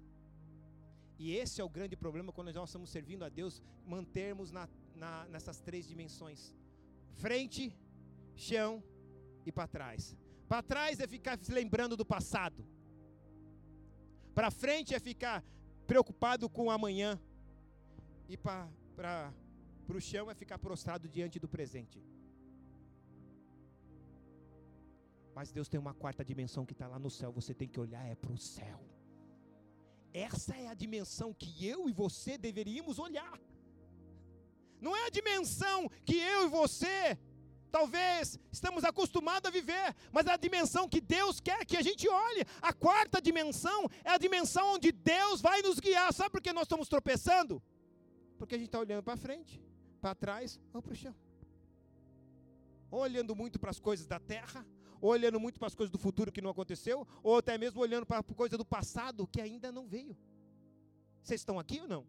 E esse é o grande problema quando nós estamos servindo a Deus, mantermos na, na, nessas três dimensões: frente, chão e para trás. Para trás é ficar se lembrando do passado. Para frente é ficar preocupado com amanhã. E para o chão é ficar prostrado diante do presente. Mas Deus tem uma quarta dimensão que está lá no céu. Você tem que olhar é para o céu. Essa é a dimensão que eu e você deveríamos olhar. Não é a dimensão que eu e você Talvez estamos acostumados a viver, mas é a dimensão que Deus quer que a gente olhe. A quarta dimensão é a dimensão onde Deus vai nos guiar. Sabe por que nós estamos tropeçando? Porque a gente está olhando para frente, para trás ou para o chão. Ou olhando muito para as coisas da terra, ou olhando muito para as coisas do futuro que não aconteceu, ou até mesmo olhando para coisa do passado que ainda não veio. Vocês estão aqui ou não?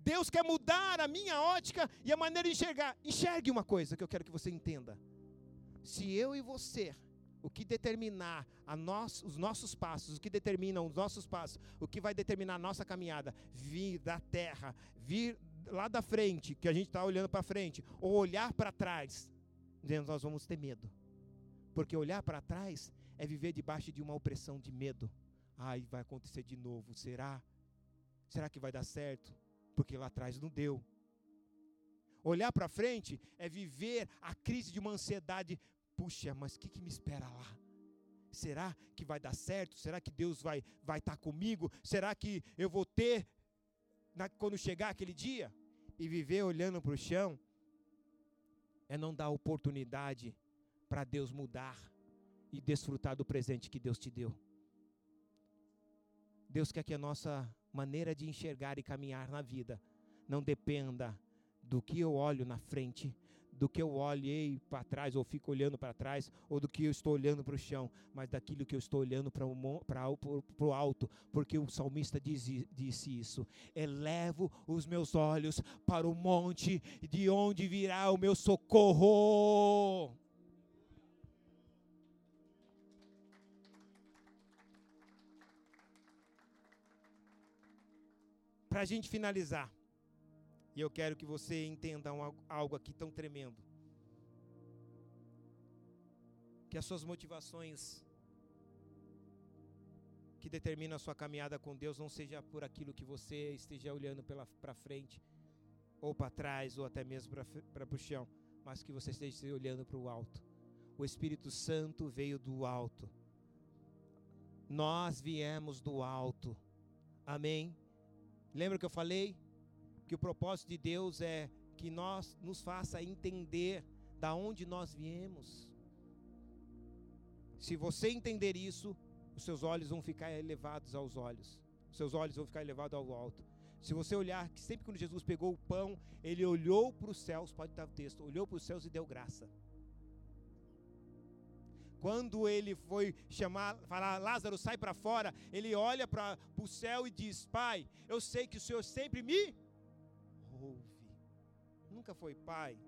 Deus quer mudar a minha ótica e a maneira de enxergar. Enxergue uma coisa que eu quero que você entenda. Se eu e você, o que determinar nós, os nossos passos, o que determinam os nossos passos, o que vai determinar a nossa caminhada, vir da terra, vir lá da frente, que a gente está olhando para frente, ou olhar para trás, nós vamos ter medo. Porque olhar para trás é viver debaixo de uma opressão de medo. Ai, vai acontecer de novo. Será? Será que vai dar certo? Porque lá atrás não deu. Olhar para frente é viver a crise de uma ansiedade. Puxa, mas o que, que me espera lá? Será que vai dar certo? Será que Deus vai vai estar tá comigo? Será que eu vou ter na, quando chegar aquele dia? E viver olhando para o chão é não dar oportunidade para Deus mudar e desfrutar do presente que Deus te deu. Deus quer que a nossa maneira de enxergar e caminhar na vida não dependa do que eu olho na frente, do que eu olhei para trás ou fico olhando para trás, ou do que eu estou olhando para o chão, mas daquilo que eu estou olhando para o alto, porque o salmista diz, disse isso: elevo os meus olhos para o monte, de onde virá o meu socorro. Para a gente finalizar, e eu quero que você entenda algo aqui tão tremendo. Que as suas motivações que determinam a sua caminhada com Deus não seja por aquilo que você esteja olhando para frente, ou para trás, ou até mesmo para o chão, mas que você esteja olhando para o alto. O Espírito Santo veio do alto. Nós viemos do alto. Amém? Lembra que eu falei? que o propósito de Deus é que nós nos faça entender da onde nós viemos. Se você entender isso, os seus olhos vão ficar elevados aos olhos. Os seus olhos vão ficar elevados ao alto. Se você olhar que sempre quando Jesus pegou o pão, ele olhou para os céus, pode estar o texto, olhou para os céus e deu graça. Quando ele foi chamar, falar, Lázaro, sai para fora, ele olha para o céu e diz: Pai, eu sei que o Senhor sempre me nunca foi pai,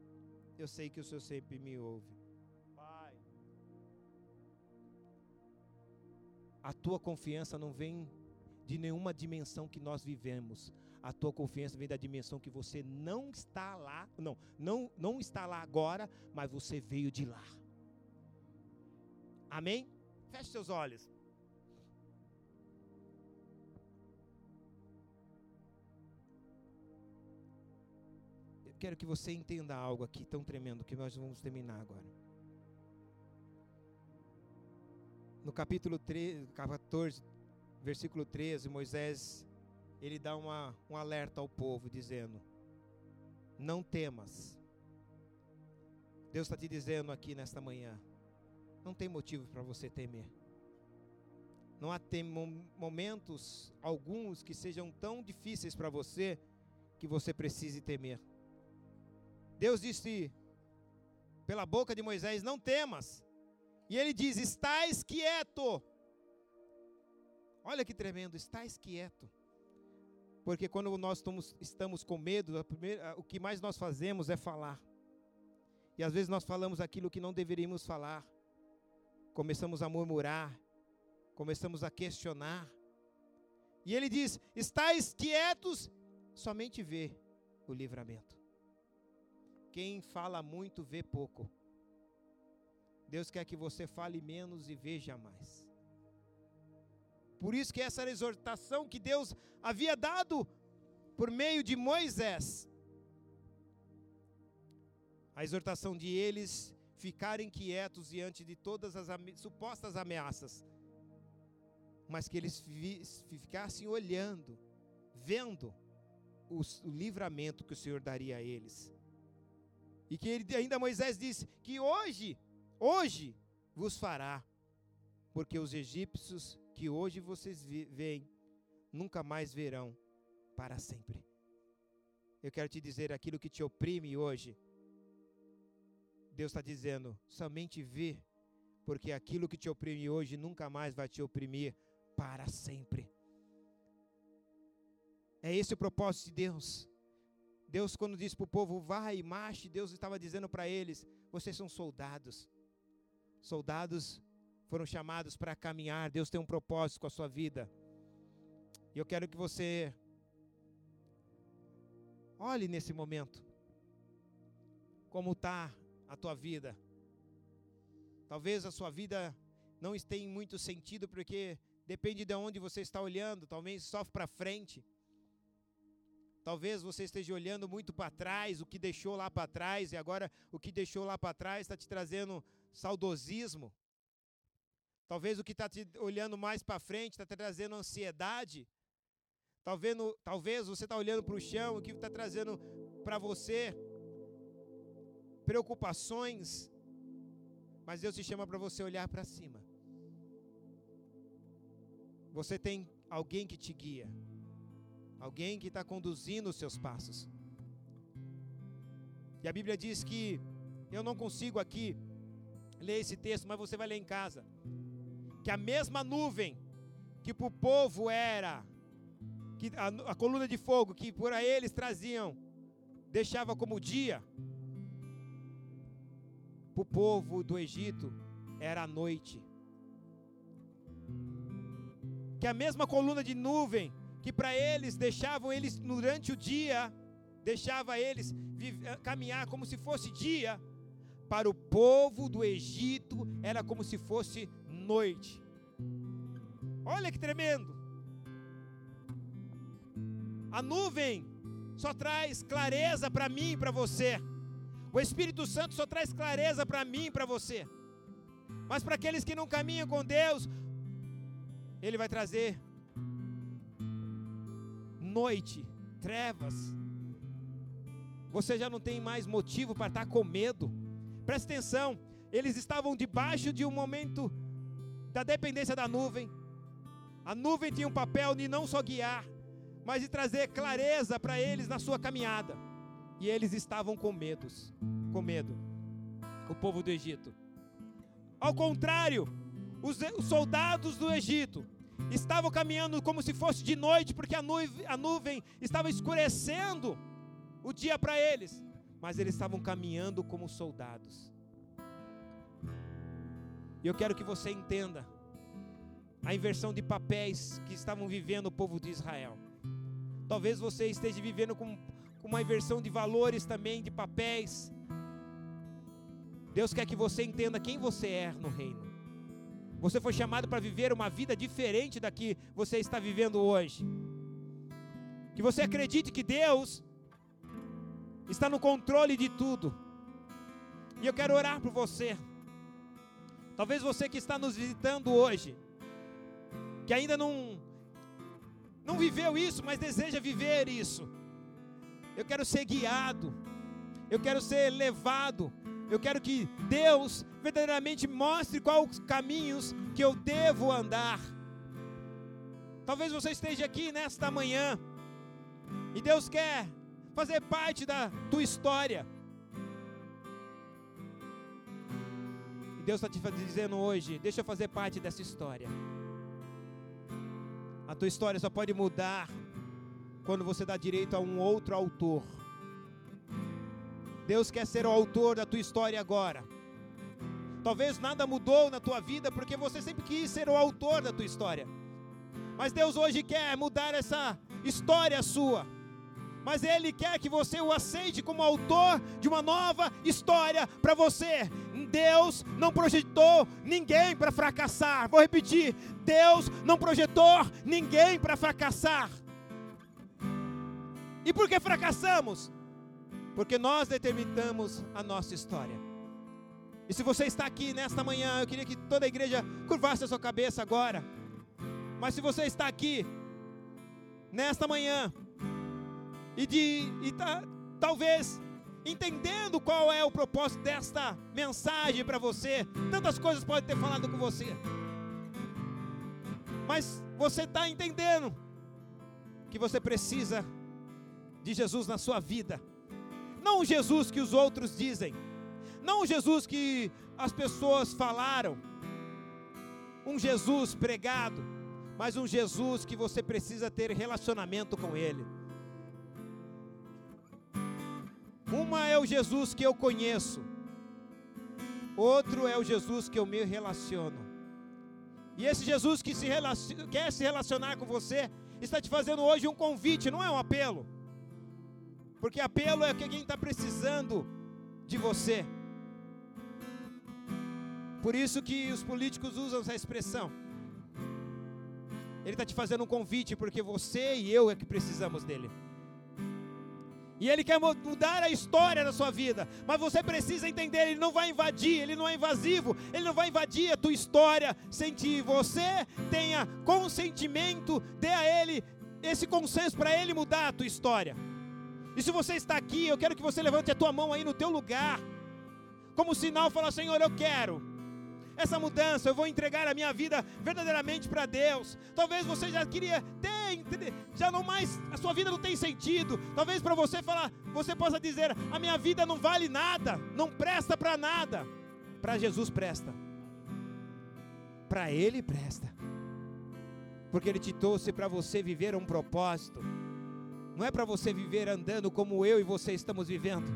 eu sei que o Senhor sempre me ouve. Pai. A tua confiança não vem de nenhuma dimensão que nós vivemos. A tua confiança vem da dimensão que você não está lá, não, não, não está lá agora, mas você veio de lá. Amém? Feche seus olhos. quero que você entenda algo aqui tão tremendo que nós vamos terminar agora. No capítulo 13, 14, versículo 13, Moisés ele dá uma, um alerta ao povo dizendo: Não temas. Deus está te dizendo aqui nesta manhã: Não tem motivo para você temer. Não há tem momentos alguns que sejam tão difíceis para você que você precise temer. Deus disse pela boca de Moisés: Não temas. E ele diz: Estás quieto. Olha que tremendo, estás quieto. Porque quando nós estamos, estamos com medo, primeira, o que mais nós fazemos é falar. E às vezes nós falamos aquilo que não deveríamos falar. Começamos a murmurar, começamos a questionar. E ele diz: Estais quietos, somente vê o livramento. Quem fala muito vê pouco. Deus quer que você fale menos e veja mais. Por isso que essa era a exortação que Deus havia dado por meio de Moisés. A exortação de eles ficarem quietos diante de todas as ame supostas ameaças, mas que eles ficassem olhando, vendo o, o livramento que o Senhor daria a eles. E que ele, ainda Moisés disse que hoje, hoje vos fará, porque os egípcios que hoje vocês veem, nunca mais verão para sempre. Eu quero te dizer aquilo que te oprime hoje. Deus está dizendo, somente vê, porque aquilo que te oprime hoje nunca mais vai te oprimir para sempre. É esse o propósito de Deus. Deus, quando disse para o povo, vai, marche, Deus estava dizendo para eles: vocês são soldados. Soldados foram chamados para caminhar, Deus tem um propósito com a sua vida. E eu quero que você Olhe nesse momento. Como está a tua vida. Talvez a sua vida não esteja em muito sentido, porque depende de onde você está olhando, talvez só para frente. Talvez você esteja olhando muito para trás, o que deixou lá para trás, e agora o que deixou lá para trás está te trazendo saudosismo. Talvez o que está te olhando mais para frente está te trazendo ansiedade. Talvez, talvez você está olhando para o chão, o que está trazendo para você preocupações. Mas Deus te chama para você olhar para cima. Você tem alguém que te guia, alguém que está conduzindo os seus passos. E a Bíblia diz que eu não consigo aqui ler esse texto, mas você vai ler em casa. Que a mesma nuvem que para o povo era, que a, a coluna de fogo que por aí eles traziam, deixava como dia, para o povo do Egito era a noite. Que a mesma coluna de nuvem que para eles deixavam eles durante o dia, deixava eles eh, caminhar como se fosse dia, para o povo do Egito era como se fosse noite. Olha que tremendo! A nuvem só traz clareza para mim e para você. O Espírito Santo só traz clareza para mim e para você. Mas para aqueles que não caminham com Deus, Ele vai trazer noite, trevas. Você já não tem mais motivo para estar com medo. Presta atenção, eles estavam debaixo de um momento da dependência da nuvem. A nuvem tinha um papel de não só guiar, mas de trazer clareza para eles na sua caminhada. E eles estavam com medos, com medo. O povo do Egito. Ao contrário, os, os soldados do Egito estavam caminhando como se fosse de noite, porque a nuvem, a nuvem estava escurecendo o dia para eles. Mas eles estavam caminhando como soldados. E eu quero que você entenda a inversão de papéis que estavam vivendo o povo de Israel. Talvez você esteja vivendo com uma inversão de valores também, de papéis. Deus quer que você entenda quem você é no reino. Você foi chamado para viver uma vida diferente da que você está vivendo hoje. Que você acredite que Deus está no controle de tudo. E eu quero orar por você. Talvez você que está nos visitando hoje, que ainda não não viveu isso, mas deseja viver isso eu quero ser guiado, eu quero ser levado, eu quero que Deus verdadeiramente mostre quais os caminhos que eu devo andar. Talvez você esteja aqui nesta manhã e Deus quer fazer parte da tua história. E Deus está te dizendo hoje: deixa eu fazer parte dessa história. A tua história só pode mudar quando você dá direito a um outro autor. Deus quer ser o autor da tua história agora. Talvez nada mudou na tua vida porque você sempre quis ser o autor da tua história. Mas Deus hoje quer mudar essa história sua. Mas Ele quer que você o aceite como autor de uma nova história para você. Deus não projetou ninguém para fracassar. Vou repetir: Deus não projetou ninguém para fracassar. E por que fracassamos? Porque nós determinamos a nossa história. E se você está aqui nesta manhã, eu queria que toda a igreja curvasse a sua cabeça agora. Mas se você está aqui nesta manhã e de e tá, talvez entendendo qual é o propósito desta mensagem para você, tantas coisas podem ter falado com você. Mas você está entendendo que você precisa de Jesus na sua vida. Não o Jesus que os outros dizem, não o Jesus que as pessoas falaram, um Jesus pregado, mas um Jesus que você precisa ter relacionamento com Ele. Uma é o Jesus que eu conheço, outro é o Jesus que eu me relaciono. E esse Jesus que se quer se relacionar com você, está te fazendo hoje um convite, não é um apelo. Porque apelo é quem está precisando de você. Por isso que os políticos usam essa expressão. Ele está te fazendo um convite, porque você e eu é que precisamos dele. E ele quer mudar a história da sua vida. Mas você precisa entender, ele não vai invadir, ele não é invasivo, ele não vai invadir a tua história sem que você tenha consentimento, dê a ele esse consenso para ele mudar a tua história. E se você está aqui, eu quero que você levante a tua mão aí no teu lugar. Como sinal, fala: Senhor, eu quero essa mudança, eu vou entregar a minha vida verdadeiramente para Deus. Talvez você já queria ter, já não mais, a sua vida não tem sentido. Talvez para você falar, você possa dizer: a minha vida não vale nada, não presta para nada. Para Jesus presta. Para Ele presta. Porque Ele te trouxe para você viver um propósito. Não é para você viver andando como eu e você estamos vivendo.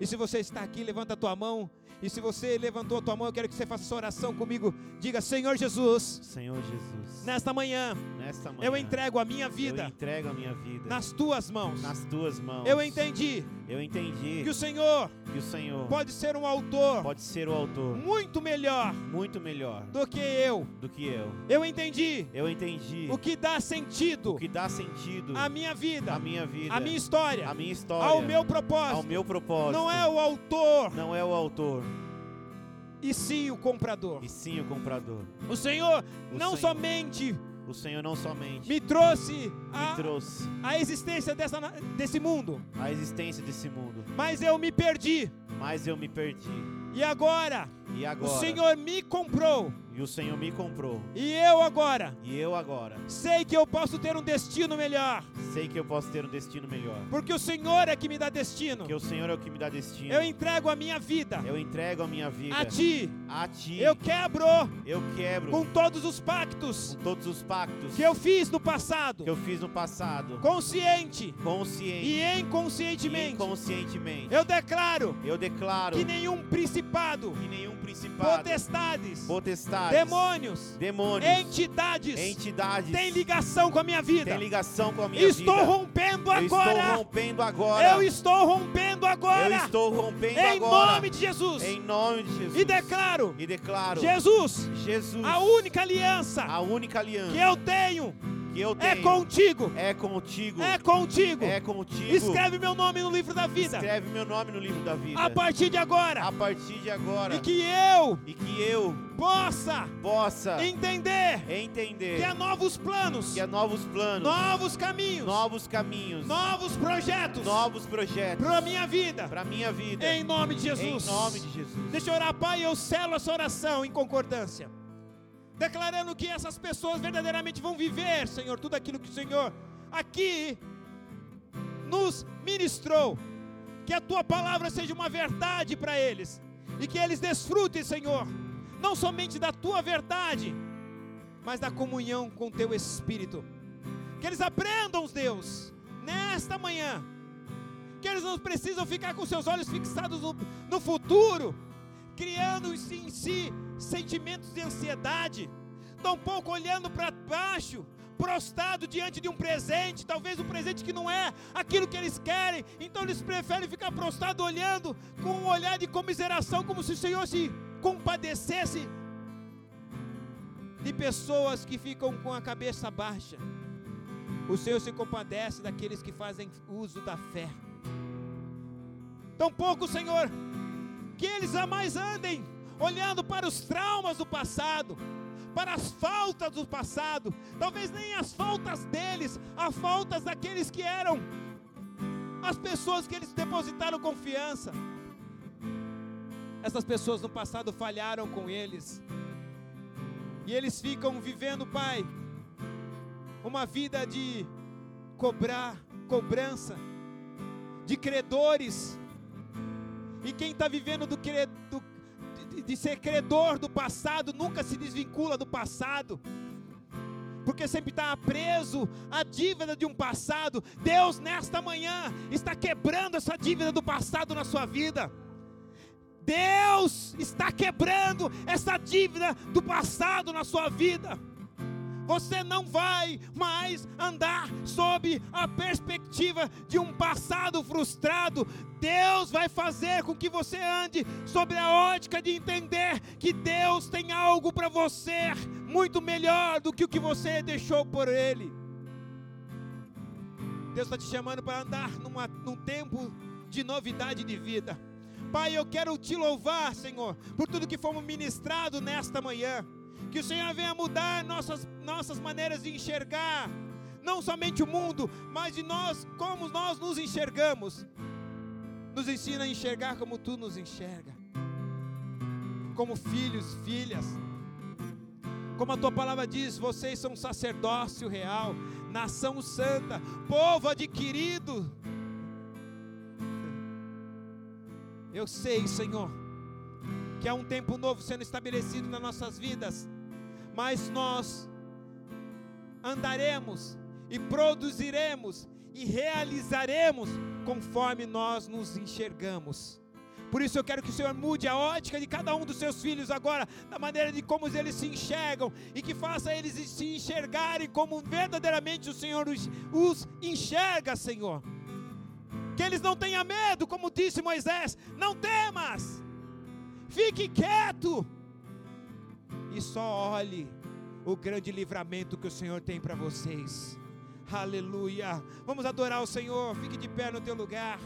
E se você está aqui, levanta a tua mão e se você levantou a tua mão, eu quero que você faça essa oração comigo. Diga: Senhor Jesus. Senhor Jesus. Nesta manhã. Nesta manhã. Eu entrego a minha vida. Eu entrego a minha vida. Nas tuas mãos. Nas tuas mãos. Eu entendi. Eu entendi. Que o Senhor. Que o Senhor. Pode ser um autor. Pode ser o autor. Muito melhor. Muito melhor. Do que eu. Do que eu. Eu entendi. Eu entendi. O que dá sentido. O que dá sentido. A minha vida. A minha vida. A minha história. A minha história. Ao meu propósito. Ao meu propósito. Não é o autor. Não é o autor e sim o comprador. E sim o comprador. O Senhor o não Senhor, somente o Senhor não somente me trouxe a, me trouxe a existência dessa, desse mundo. A existência desse mundo. Mas eu me perdi. Mas eu me perdi. E agora? E agora? O Senhor me comprou. E o Senhor me comprou. E eu agora. E eu agora. Sei que eu posso ter um destino melhor. Sei que eu posso ter um destino melhor. Porque o Senhor é que me dá destino. Porque o Senhor é o que me dá destino. Eu entrego a minha vida. Eu entrego a minha vida. A ti. A ti. Eu quebro. Eu quebro. Com todos os pactos. Com todos os pactos. Que eu fiz no passado. Que eu fiz no passado. Consciente. Consciente. E inconscientemente. Inconscientemente. Eu declaro. Eu declaro. Que nenhum principado. Que nenhum principado. Potestades. Potestades. Demônios demônios, entidades, entidades tem ligação com a minha vida. Tem ligação com a minha estou vida. Rompendo eu agora. Estou rompendo agora. Eu estou rompendo agora. Eu estou rompendo em agora. Em nome de Jesus. Em nome de Jesus. E declaro. E declaro. Jesus. Jesus. A única aliança. A única aliança que eu tenho que eu é contigo. É contigo. É contigo. É contigo. Escreve meu nome no livro da vida. Escreve meu nome no livro da vida. A partir de agora. A partir de agora. E que eu. E que eu possa. Possa. Entender. Entender. Que há novos planos. Que há novos planos. Novos caminhos. Novos caminhos. Novos projetos. Novos projetos. Para minha vida. Para minha vida. Em nome de Jesus. Em nome de Jesus. Deixa eu orar, Pai, eu selo essa oração em concordância declarando que essas pessoas verdadeiramente vão viver, Senhor, tudo aquilo que o Senhor aqui nos ministrou. Que a tua palavra seja uma verdade para eles e que eles desfrutem, Senhor, não somente da tua verdade, mas da comunhão com teu Espírito. Que eles aprendam, Deus, nesta manhã, que eles não precisam ficar com seus olhos fixados no, no futuro, criando em si sentimentos de ansiedade, tampouco olhando para baixo, prostrado diante de um presente, talvez um presente que não é aquilo que eles querem, então eles preferem ficar prostrado olhando com um olhar de comiseração, como se o Senhor se compadecesse de pessoas que ficam com a cabeça baixa. O Senhor se compadece daqueles que fazem uso da fé. Tampouco, Senhor, que eles jamais andem olhando para os traumas do passado, para as faltas do passado, talvez nem as faltas deles, as faltas daqueles que eram as pessoas que eles depositaram confiança. Essas pessoas no passado falharam com eles. E eles ficam vivendo, Pai, uma vida de cobrar, cobrança, de credores. E quem está vivendo do, do, de ser credor do passado, nunca se desvincula do passado, porque sempre está preso à dívida de um passado. Deus, nesta manhã, está quebrando essa dívida do passado na sua vida. Deus está quebrando essa dívida do passado na sua vida. Você não vai mais andar sob a perspectiva de um passado frustrado. Deus vai fazer com que você ande sobre a ótica de entender que Deus tem algo para você muito melhor do que o que você deixou por Ele. Deus está te chamando para andar numa, num tempo de novidade de vida. Pai, eu quero te louvar, Senhor, por tudo que fomos ministrado nesta manhã. Que o Senhor venha mudar nossas, nossas maneiras de enxergar, não somente o mundo, mas de nós, como nós nos enxergamos. Nos ensina a enxergar como tu nos enxerga, como filhos, filhas. Como a tua palavra diz, vocês são sacerdócio real, nação santa, povo adquirido. Eu sei, Senhor, que há um tempo novo sendo estabelecido nas nossas vidas, mas nós andaremos e produziremos e realizaremos conforme nós nos enxergamos. Por isso eu quero que o Senhor mude a ótica de cada um dos seus filhos agora, da maneira de como eles se enxergam, e que faça eles se enxergarem como verdadeiramente o Senhor os, os enxerga, Senhor. Que eles não tenham medo, como disse Moisés, não temas, fique quieto, e só olhe o grande livramento que o Senhor tem para vocês. Aleluia. Vamos adorar o Senhor. Fique de pé no teu lugar.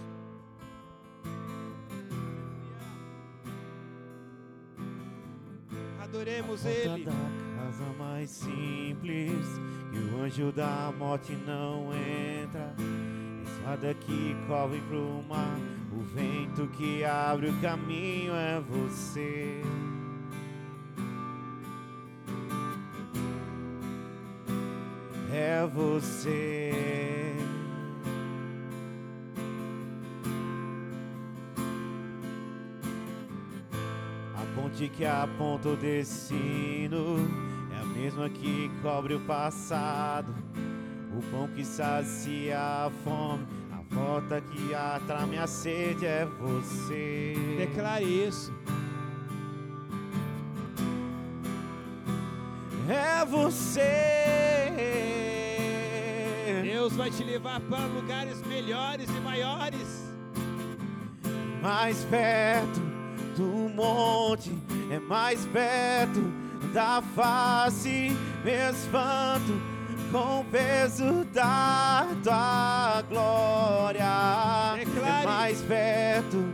Adoremos Porta Ele. da casa mais simples que o anjo da morte não entra. Espada que corre pro mar, o vento que abre o caminho é você. É você. A ponte que aponta o destino é a mesma que cobre o passado. O pão que sacia a fome, a porta que atrai minha sede é você. Declare isso. É você. Deus vai te levar para lugares melhores e maiores. mais perto do monte, é mais perto da face, me espanto com o peso da tua glória. Declare. É mais perto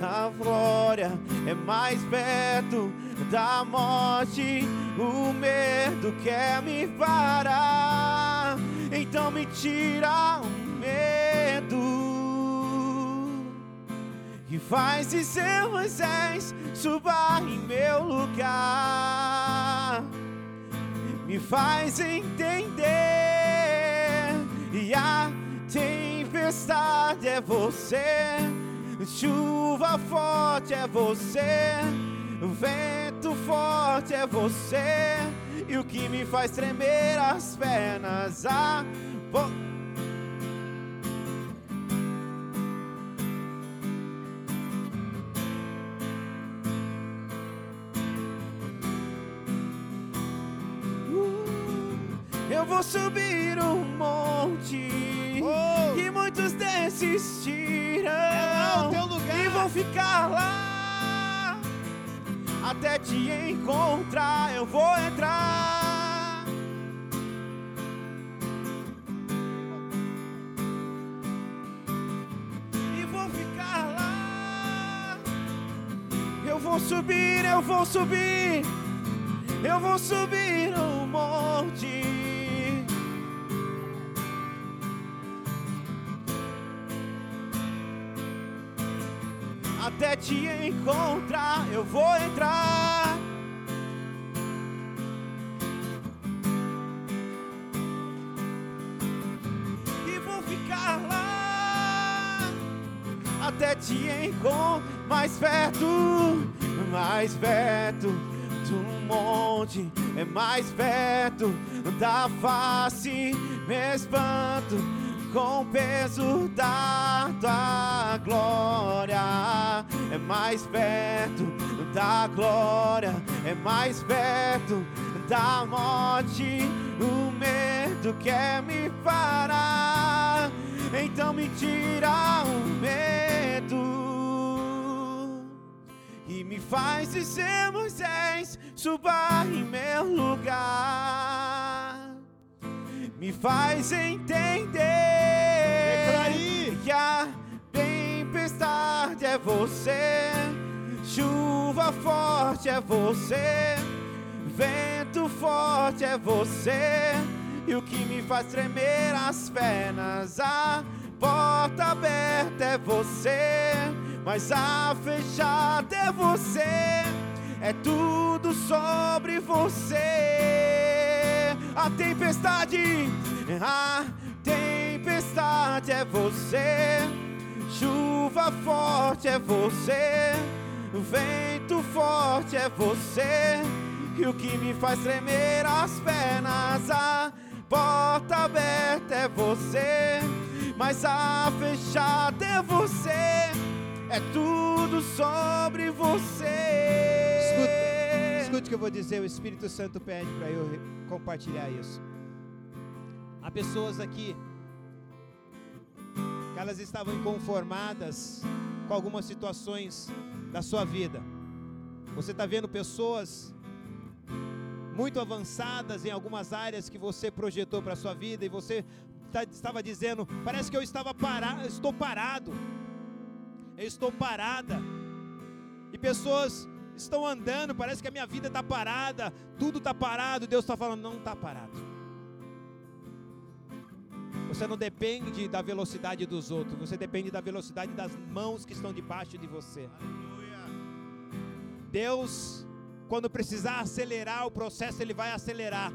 da glória, é mais perto da morte. O medo quer me parar, então me tira o medo que faz dizer Moisés suba em meu lugar, me faz entender. E a tempestade é você, chuva forte é você, vento forte é você e o que me faz tremer as pernas a vo- vou subir um monte Oh! e muitos desistirão. É teu lugar. E vou ficar lá até te encontrar. Eu vou entrar. E vou ficar lá. Eu vou subir, eu vou subir. Eu vou subir um monte. Até te encontrar, eu vou entrar. E vou ficar lá até te encontrar mais perto, mais perto do monte, é mais perto da face, me espanto com o peso da tua glória. É mais perto da glória, é mais perto da morte. O medo quer me parar, então me tira o medo e me faz dizer Moisés, suba em meu lugar. Me faz entender você, chuva forte é você, vento forte é você, e o que me faz tremer as pernas, a porta aberta é você mas a fechada é você, é tudo sobre você. A tempestade, a tempestade é você, chuva forte é você, vento forte é você, e o que me faz tremer as pernas, a porta aberta é você, mas a fechada é você é tudo sobre você. Escute, escute o que eu vou dizer, o Espírito Santo pede para eu compartilhar isso. Há pessoas aqui que elas estavam inconformadas com algumas situações da sua vida. Você está vendo pessoas muito avançadas em algumas áreas que você projetou para a sua vida e você tá, estava dizendo, parece que eu estava parado, estou parado eu estou parada. E pessoas estão andando, parece que a minha vida está parada, tudo está parado. Deus está falando, não está parado. Você não depende da velocidade dos outros, você depende da velocidade das mãos que estão debaixo de você. Aleluia. Deus, quando precisar acelerar o processo, Ele vai acelerar.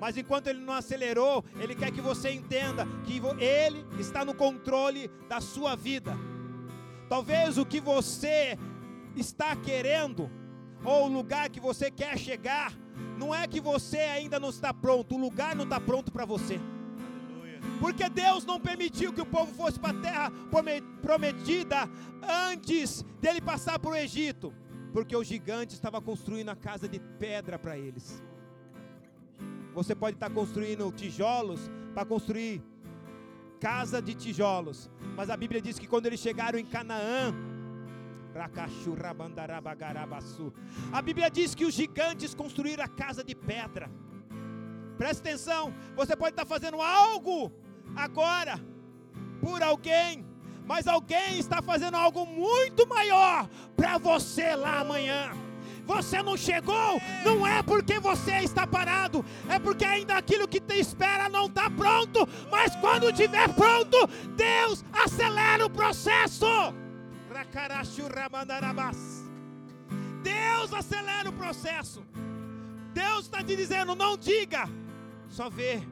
Mas enquanto Ele não acelerou, Ele quer que você entenda que Ele está no controle da sua vida. Talvez o que você está querendo, ou o lugar que você quer chegar, não é que você ainda não está pronto, o lugar não está pronto para você. Porque Deus não permitiu que o povo fosse para a terra prometida antes dele passar para o Egito, porque o gigante estava construindo a casa de pedra para eles. Você pode estar construindo tijolos para construir casa de tijolos. Mas a Bíblia diz que quando eles chegaram em Canaã, a Bíblia diz que os gigantes construíram a casa de pedra. Preste atenção, você pode estar fazendo algo agora por alguém, mas alguém está fazendo algo muito maior para você lá amanhã. Você não chegou, não é porque você está parado, é porque ainda aquilo que te espera não está pronto. Mas quando estiver pronto, Deus acelera o processo. Deus acelera o processo. Deus está te dizendo: não diga, só vê,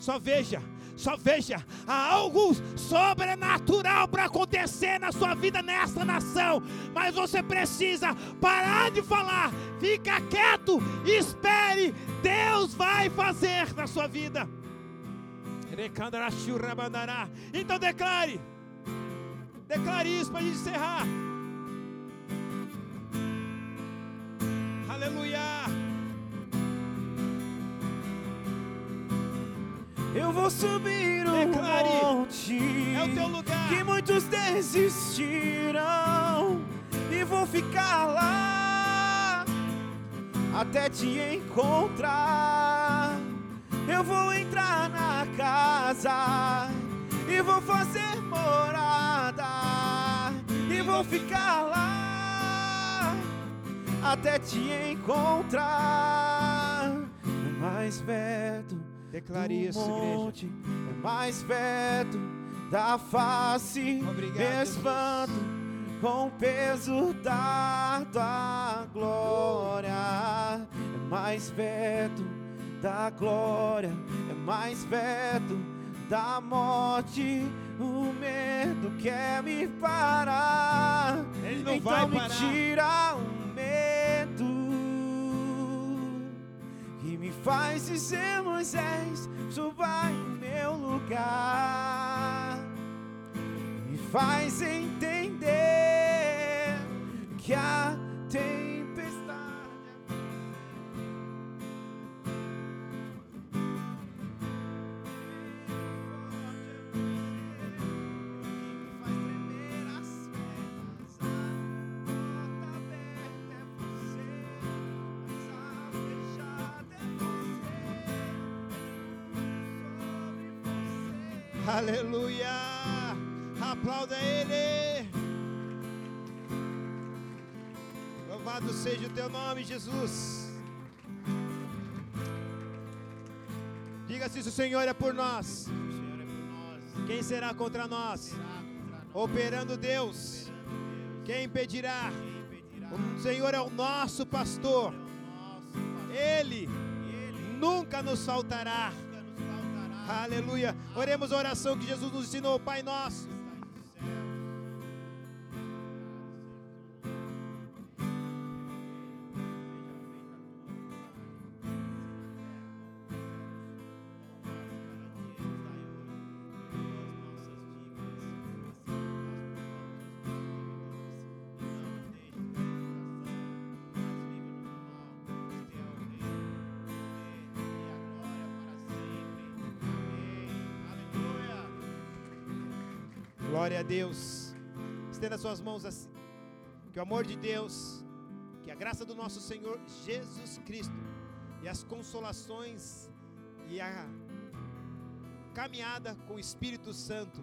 só veja só veja, há algo sobrenatural para acontecer na sua vida nessa nação. Mas você precisa parar de falar, fica quieto, espere. Deus vai fazer na sua vida. Então declare. Declare isso para a gente encerrar. Aleluia. Eu vou subir o Declare, monte é o teu lugar. que muitos desistiram e vou ficar lá até te encontrar. Eu vou entrar na casa e vou fazer morada e vou ficar lá até te encontrar mais perto Declare isso, monte, igreja. É mais perto da face. Obrigado, espanto com o peso da tua glória. É mais perto da glória. É mais perto da morte. O medo quer me parar. Ele não então vai me parar. tira o Me faz dizer, Moisés, suba em meu lugar. Me faz entender Aleluia! Aplauda Ele! Louvado seja o teu nome, Jesus. Diga se o Senhor é por nós. É. Quem será contra nós? Operando Deus. Quem impedirá? O Senhor é o nosso pastor. É. Ele Ele nunca nos faltará. Aleluia. Oremos a oração que Jesus nos ensinou, Pai nosso. Deus. Estenda suas mãos assim. Que o amor de Deus, que a graça do nosso Senhor Jesus Cristo e as consolações e a caminhada com o Espírito Santo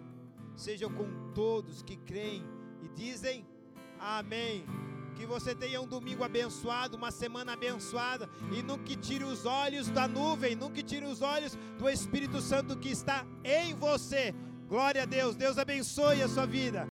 sejam com todos que creem e dizem amém. Que você tenha um domingo abençoado, uma semana abençoada e nunca tire os olhos da nuvem, nunca tire os olhos do Espírito Santo que está em você. Glória a Deus. Deus abençoe a sua vida.